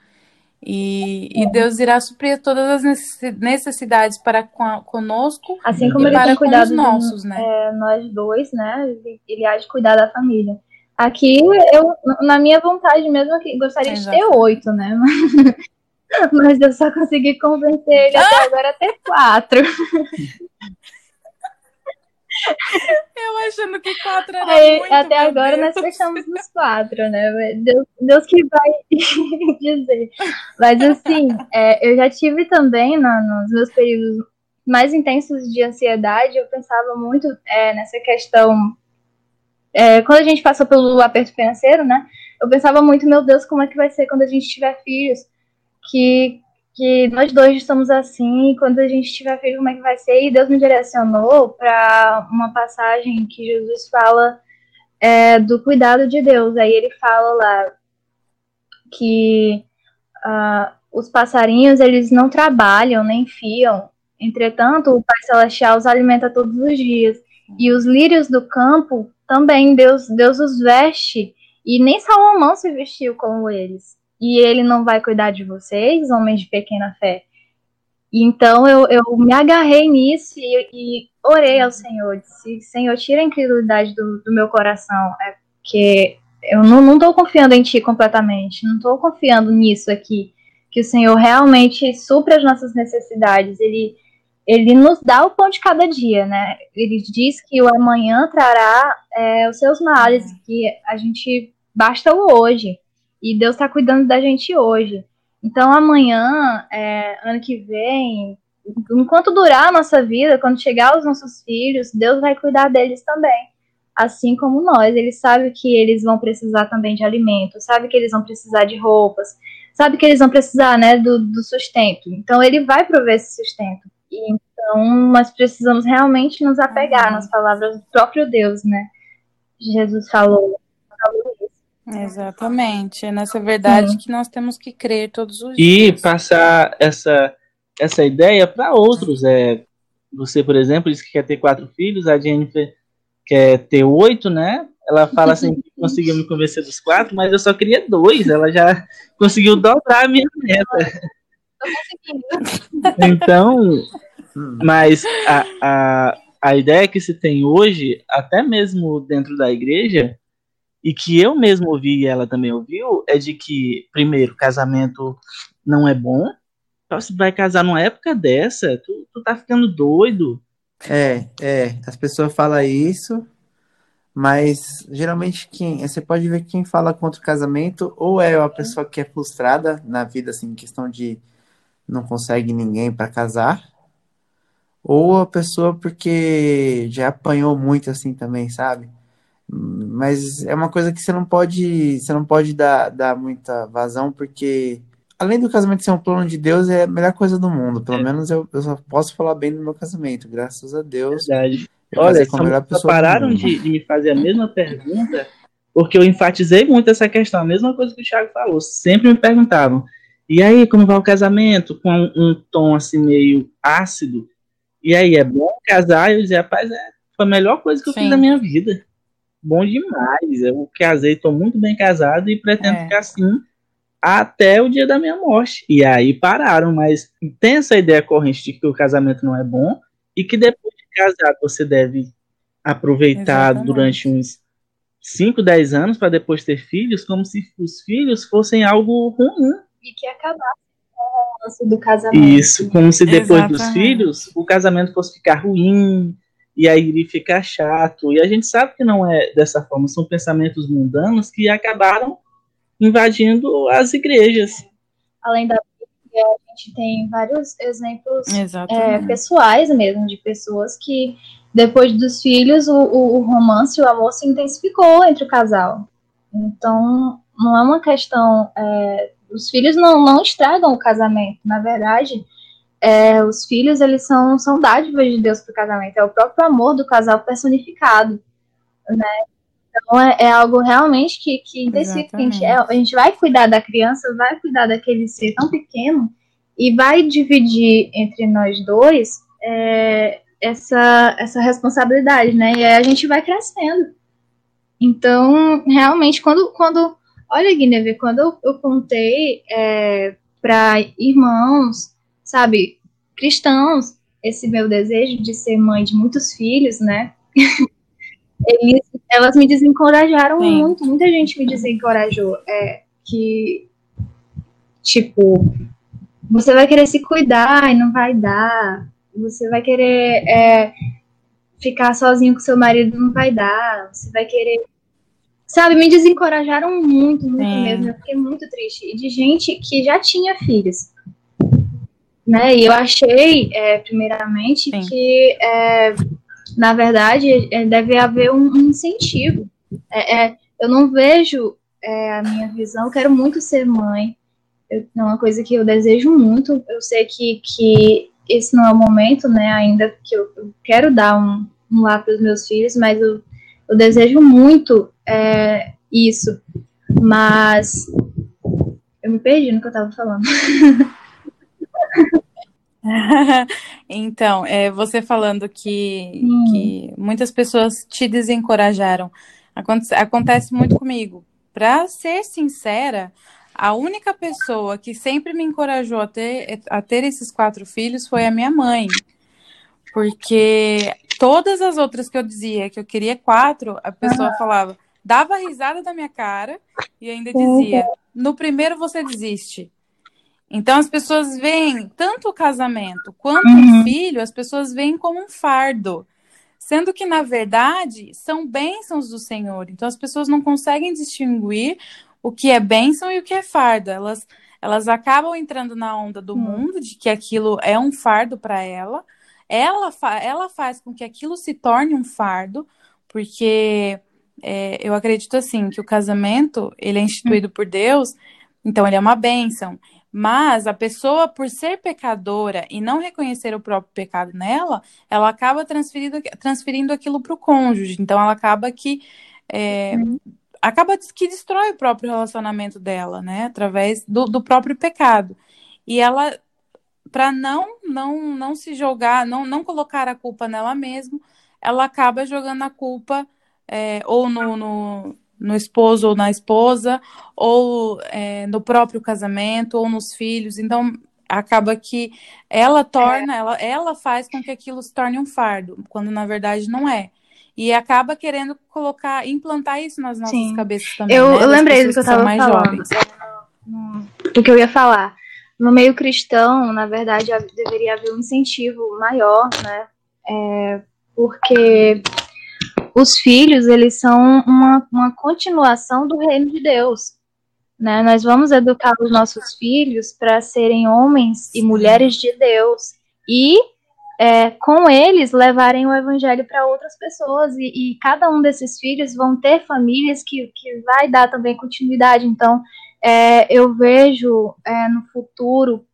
E, e Deus irá suprir todas as necessidades para conosco assim como e ele para tem cuidado os nossos, de, né? É, nós dois, né? Ele, ele há de cuidar da família. Aqui, eu, na minha vontade mesmo, que gostaria Exato. de ter oito, né? Mas, eu só consegui convencer ele ah! até agora a ter quatro. Eu achando que quatro era Aí, muito, Até agora Deus. nós fechamos nos quatro, né? Deus, Deus que vai dizer. Mas assim, é, eu já tive também no, nos meus períodos mais intensos de ansiedade, eu pensava muito é, nessa questão. É, quando a gente passou pelo aperto financeiro, né? Eu pensava muito, meu Deus, como é que vai ser quando a gente tiver filhos? Que que nós dois estamos assim, quando a gente tiver filho, como é que vai ser? E Deus me direcionou para uma passagem que Jesus fala é, do cuidado de Deus. Aí ele fala lá que uh, os passarinhos, eles não trabalham, nem fiam. Entretanto, o Pai Celestial os alimenta todos os dias. E os lírios do campo também, Deus, Deus os veste. E nem Salomão se vestiu como eles e ele não vai cuidar de vocês, homens de pequena fé. Então eu, eu me agarrei nisso e, e orei ao Senhor. Disse, Senhor, tira a incredulidade do, do meu coração. É porque eu não estou confiando em Ti completamente. Não estou confiando nisso aqui. Que o Senhor realmente supra as nossas necessidades. Ele, ele nos dá o pão de cada dia, né? Ele diz que o amanhã trará é, os seus males, que a gente basta o hoje. E Deus está cuidando da gente hoje. Então amanhã, é, ano que vem, enquanto durar a nossa vida, quando chegar os nossos filhos, Deus vai cuidar deles também. Assim como nós. Ele sabe que eles vão precisar também de alimento, sabe que eles vão precisar de roupas, sabe que eles vão precisar né, do, do sustento. Então ele vai prover esse sustento. E, então nós precisamos realmente nos apegar nas palavras do próprio Deus, né? Jesus falou, falou Exatamente. É nessa verdade Sim. que nós temos que crer todos os e dias. E passar essa, essa ideia para outros. É, você, por exemplo, disse que quer ter quatro filhos, a Jennifer quer ter oito, né? Ela fala assim que conseguiu me convencer dos quatro, mas eu só queria dois. Ela já conseguiu dobrar a minha meta. Então, mas a, a, a ideia que se tem hoje, até mesmo dentro da igreja, e que eu mesmo ouvi e ela também ouviu, é de que, primeiro, casamento não é bom. Então, se vai casar numa época dessa, tu, tu tá ficando doido. É, é, as pessoas falam isso, mas geralmente quem, você pode ver quem fala contra o casamento ou é uma pessoa que é frustrada na vida, assim, questão de não consegue ninguém para casar, ou a pessoa porque já apanhou muito assim também, sabe? Mas é uma coisa que você não pode, você não pode dar, dar muita vazão, porque além do casamento ser um plano de Deus, é a melhor coisa do mundo. Pelo é. menos eu, eu só posso falar bem do meu casamento, graças a Deus. Verdade. Olha, só pararam de, de me fazer a mesma pergunta, porque eu enfatizei muito essa questão, a mesma coisa que o Thiago falou. Sempre me perguntavam, e aí, como vai o casamento? Com um, um tom assim meio ácido. E aí, é bom casar? E eu dizia, rapaz, é, foi a melhor coisa que eu Sim. fiz na minha vida bom demais. Eu casei, estou muito bem casado e pretendo é. ficar assim até o dia da minha morte. E aí pararam, mas tem essa ideia corrente de que o casamento não é bom e que depois de casar você deve aproveitar Exatamente. durante uns 5, 10 anos para depois ter filhos, como se os filhos fossem algo ruim. E que acabasse com o lance do casamento. Isso, como se depois Exatamente. dos filhos o casamento fosse ficar ruim, e aí ele fica chato. E a gente sabe que não é dessa forma, são pensamentos mundanos que acabaram invadindo as igrejas. Além da Bíblia, a gente tem vários exemplos é, pessoais mesmo, de pessoas que depois dos filhos o, o, o romance, o amor se intensificou entre o casal. Então, não é uma questão. É, os filhos não, não estragam o casamento. Na verdade, é, os filhos, eles são, são dádivas de Deus para o casamento, é o próprio amor do casal personificado, né? Então é, é algo realmente que, que intensifica, a gente, é, a gente vai cuidar da criança, vai cuidar daquele ser tão pequeno e vai dividir entre nós dois é, essa, essa responsabilidade, né? E aí a gente vai crescendo. Então, realmente, quando, quando olha, Guinevere, quando eu, eu contei é, para irmãos sabe, cristãos, esse meu desejo de ser mãe de muitos filhos, né? Eles, elas me desencorajaram Sim. muito, muita gente me desencorajou. É, que, tipo, você vai querer se cuidar e não vai dar. Você vai querer é, ficar sozinho com seu marido, não vai dar. Você vai querer. Sabe, me desencorajaram muito, muito Sim. mesmo. Eu fiquei muito triste. E de gente que já tinha filhos. Né? E eu achei, é, primeiramente, Sim. que, é, na verdade, é, deve haver um, incentivo. É, é, eu não vejo é, a minha visão, eu quero muito ser mãe, eu, é uma coisa que eu desejo muito. Eu sei que, que esse não é o momento, né, ainda que eu, eu quero dar um, um lar para os meus filhos, mas eu, eu desejo muito isso. Mas eu me perdi no que eu estava falando. então, é, você falando que, hum. que muitas pessoas te desencorajaram. Acontece, acontece muito comigo. Para ser sincera, A única pessoa que sempre me encorajou a ter, a ter esses quatro filhos foi a minha mãe. Porque todas as outras que eu dizia que eu queria quatro, a pessoa uhum. falava, dava risada da minha cara e ainda dizia: no primeiro você desiste. Então as pessoas veem tanto o casamento quanto uhum. o filho, as pessoas veem como um fardo. Sendo que, na verdade, são bênçãos do Senhor. Então as pessoas não conseguem distinguir o que é bênção e o que é fardo. Elas, elas acabam entrando na onda do uhum. mundo de que aquilo é um fardo para ela. Ela, fa ela faz com que aquilo se torne um fardo, porque é, eu acredito assim que o casamento ele é instituído por Deus, então ele é uma bênção. Mas a pessoa, por ser pecadora e não reconhecer o próprio pecado nela, ela acaba transferindo, transferindo aquilo para o cônjuge. Então ela acaba que é, uhum. acaba que destrói o próprio relacionamento dela, né? Através do, do próprio pecado. E ela, para não, não, não se jogar, não, não colocar a culpa nela mesma, ela acaba jogando a culpa é, ou no, no, no, esposo ou na esposa, ou é, no próprio casamento, ou nos filhos. Então, acaba que ela torna, ela, ela faz com que aquilo se torne um fardo, quando na verdade não é. E acaba querendo colocar, implantar isso nas nossas Sim. cabeças também. Eu, né? eu lembrei do que eu estava falando. Jovens. Do que eu ia falar. No meio cristão, na verdade, deveria haver um incentivo maior, né? É, porque os filhos, eles são uma, uma continuação do reino de Deus. Né? Nós vamos educar os nossos filhos para serem homens e mulheres de Deus e é, com eles levarem o evangelho para outras pessoas e, e, cada um desses filhos vão ter famílias que, que vai dar também continuidade. Então, é, eu vejo é, no futuro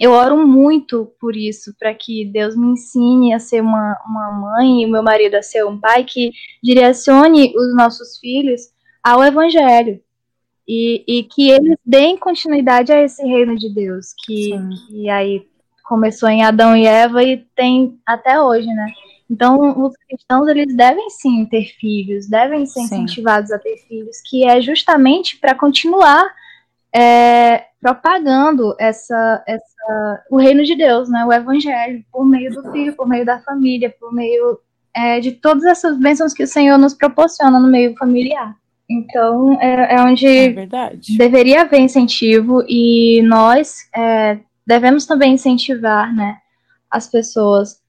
eu oro muito por isso, para que Deus me ensine a ser uma, uma mãe e o meu marido a ser um pai que direcione os nossos filhos ao Evangelho. E, e que eles deem continuidade a esse reino de Deus, que, que aí começou em Adão e Eva e tem até hoje, né? Então, os cristãos, eles devem sim ter filhos, devem ser sim. incentivados a ter filhos, que é justamente para continuar é, propagando essa, essa, o reino de Deus, né, o evangelho, por meio do filho, por meio da família, por meio é, de todas essas bênçãos que o Senhor nos proporciona no meio familiar. Então, é, é onde é deveria haver incentivo e nós é, devemos também incentivar né, as pessoas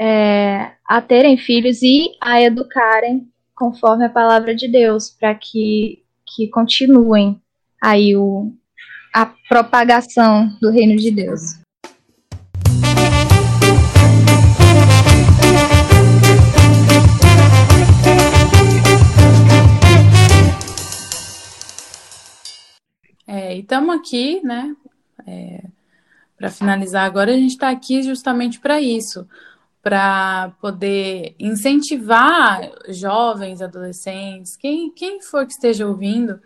é, a terem filhos e a educarem conforme a palavra de Deus, para que, que continuem aí o, a propagação do reino de Deus. É, e estamos aqui, né? É, para finalizar agora, a gente está aqui justamente para isso, para poder incentivar jovens, adolescentes, quem, quem for que esteja ouvindo,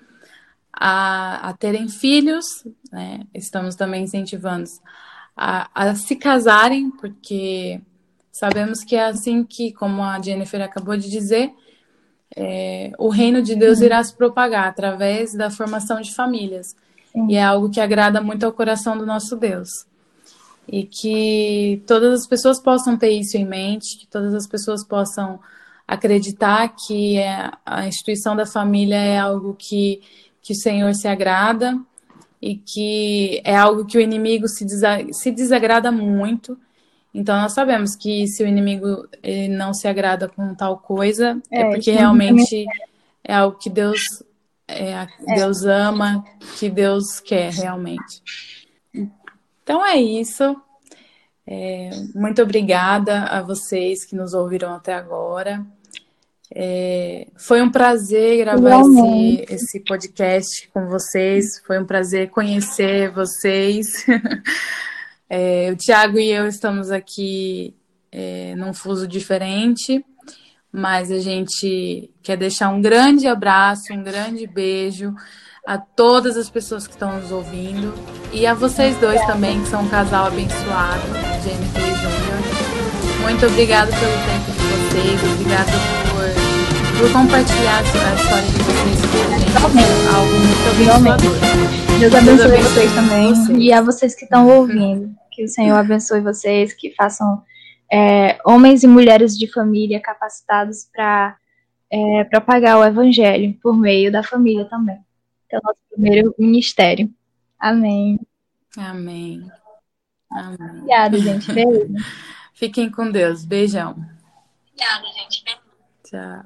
a, a terem filhos, né? Estamos também incentivando a, a se casarem, porque sabemos que é assim que, como a Jennifer acabou de dizer, é, o reino de Deus irá se propagar através da formação de famílias. Sim. E é algo que agrada muito ao coração do nosso Deus. E que todas as pessoas possam ter isso em mente, que todas as pessoas possam acreditar que é, a instituição da família é algo que que o Senhor se agrada e que é algo que o inimigo se, se desagrada muito. Então nós sabemos que se o inimigo não se agrada com tal coisa, é, é porque realmente é algo que Deus é, é, Deus ama, que Deus quer realmente. Então é isso. É, muito obrigada a vocês que nos ouviram até agora. É, foi um prazer gravar esse, esse, podcast com vocês. Foi um prazer conhecer vocês. É, o Tiago e eu estamos aqui é, num fuso diferente, mas a gente quer deixar um grande abraço, um grande beijo a todas as pessoas que estão nos ouvindo e a vocês dois também, que são um casal abençoado, Jennifer e Júnior. Muito obrigada pelo tempo de vocês, obrigada por compartilhar a história de vocês com a gente. Realmente. Algo muito abençoador. Deus abençoe abençoe vocês também. vocês. E a vocês que estão ouvindo. Que o Senhor abençoe vocês, que façam é, homens e mulheres de família capacitados para é, propagar o evangelho por meio da família também. Que é o nosso primeiro ministério. Amém. Amém. Amém. Obrigada, gente. Beijo. Fiquem com Deus. Beijão. Tchau.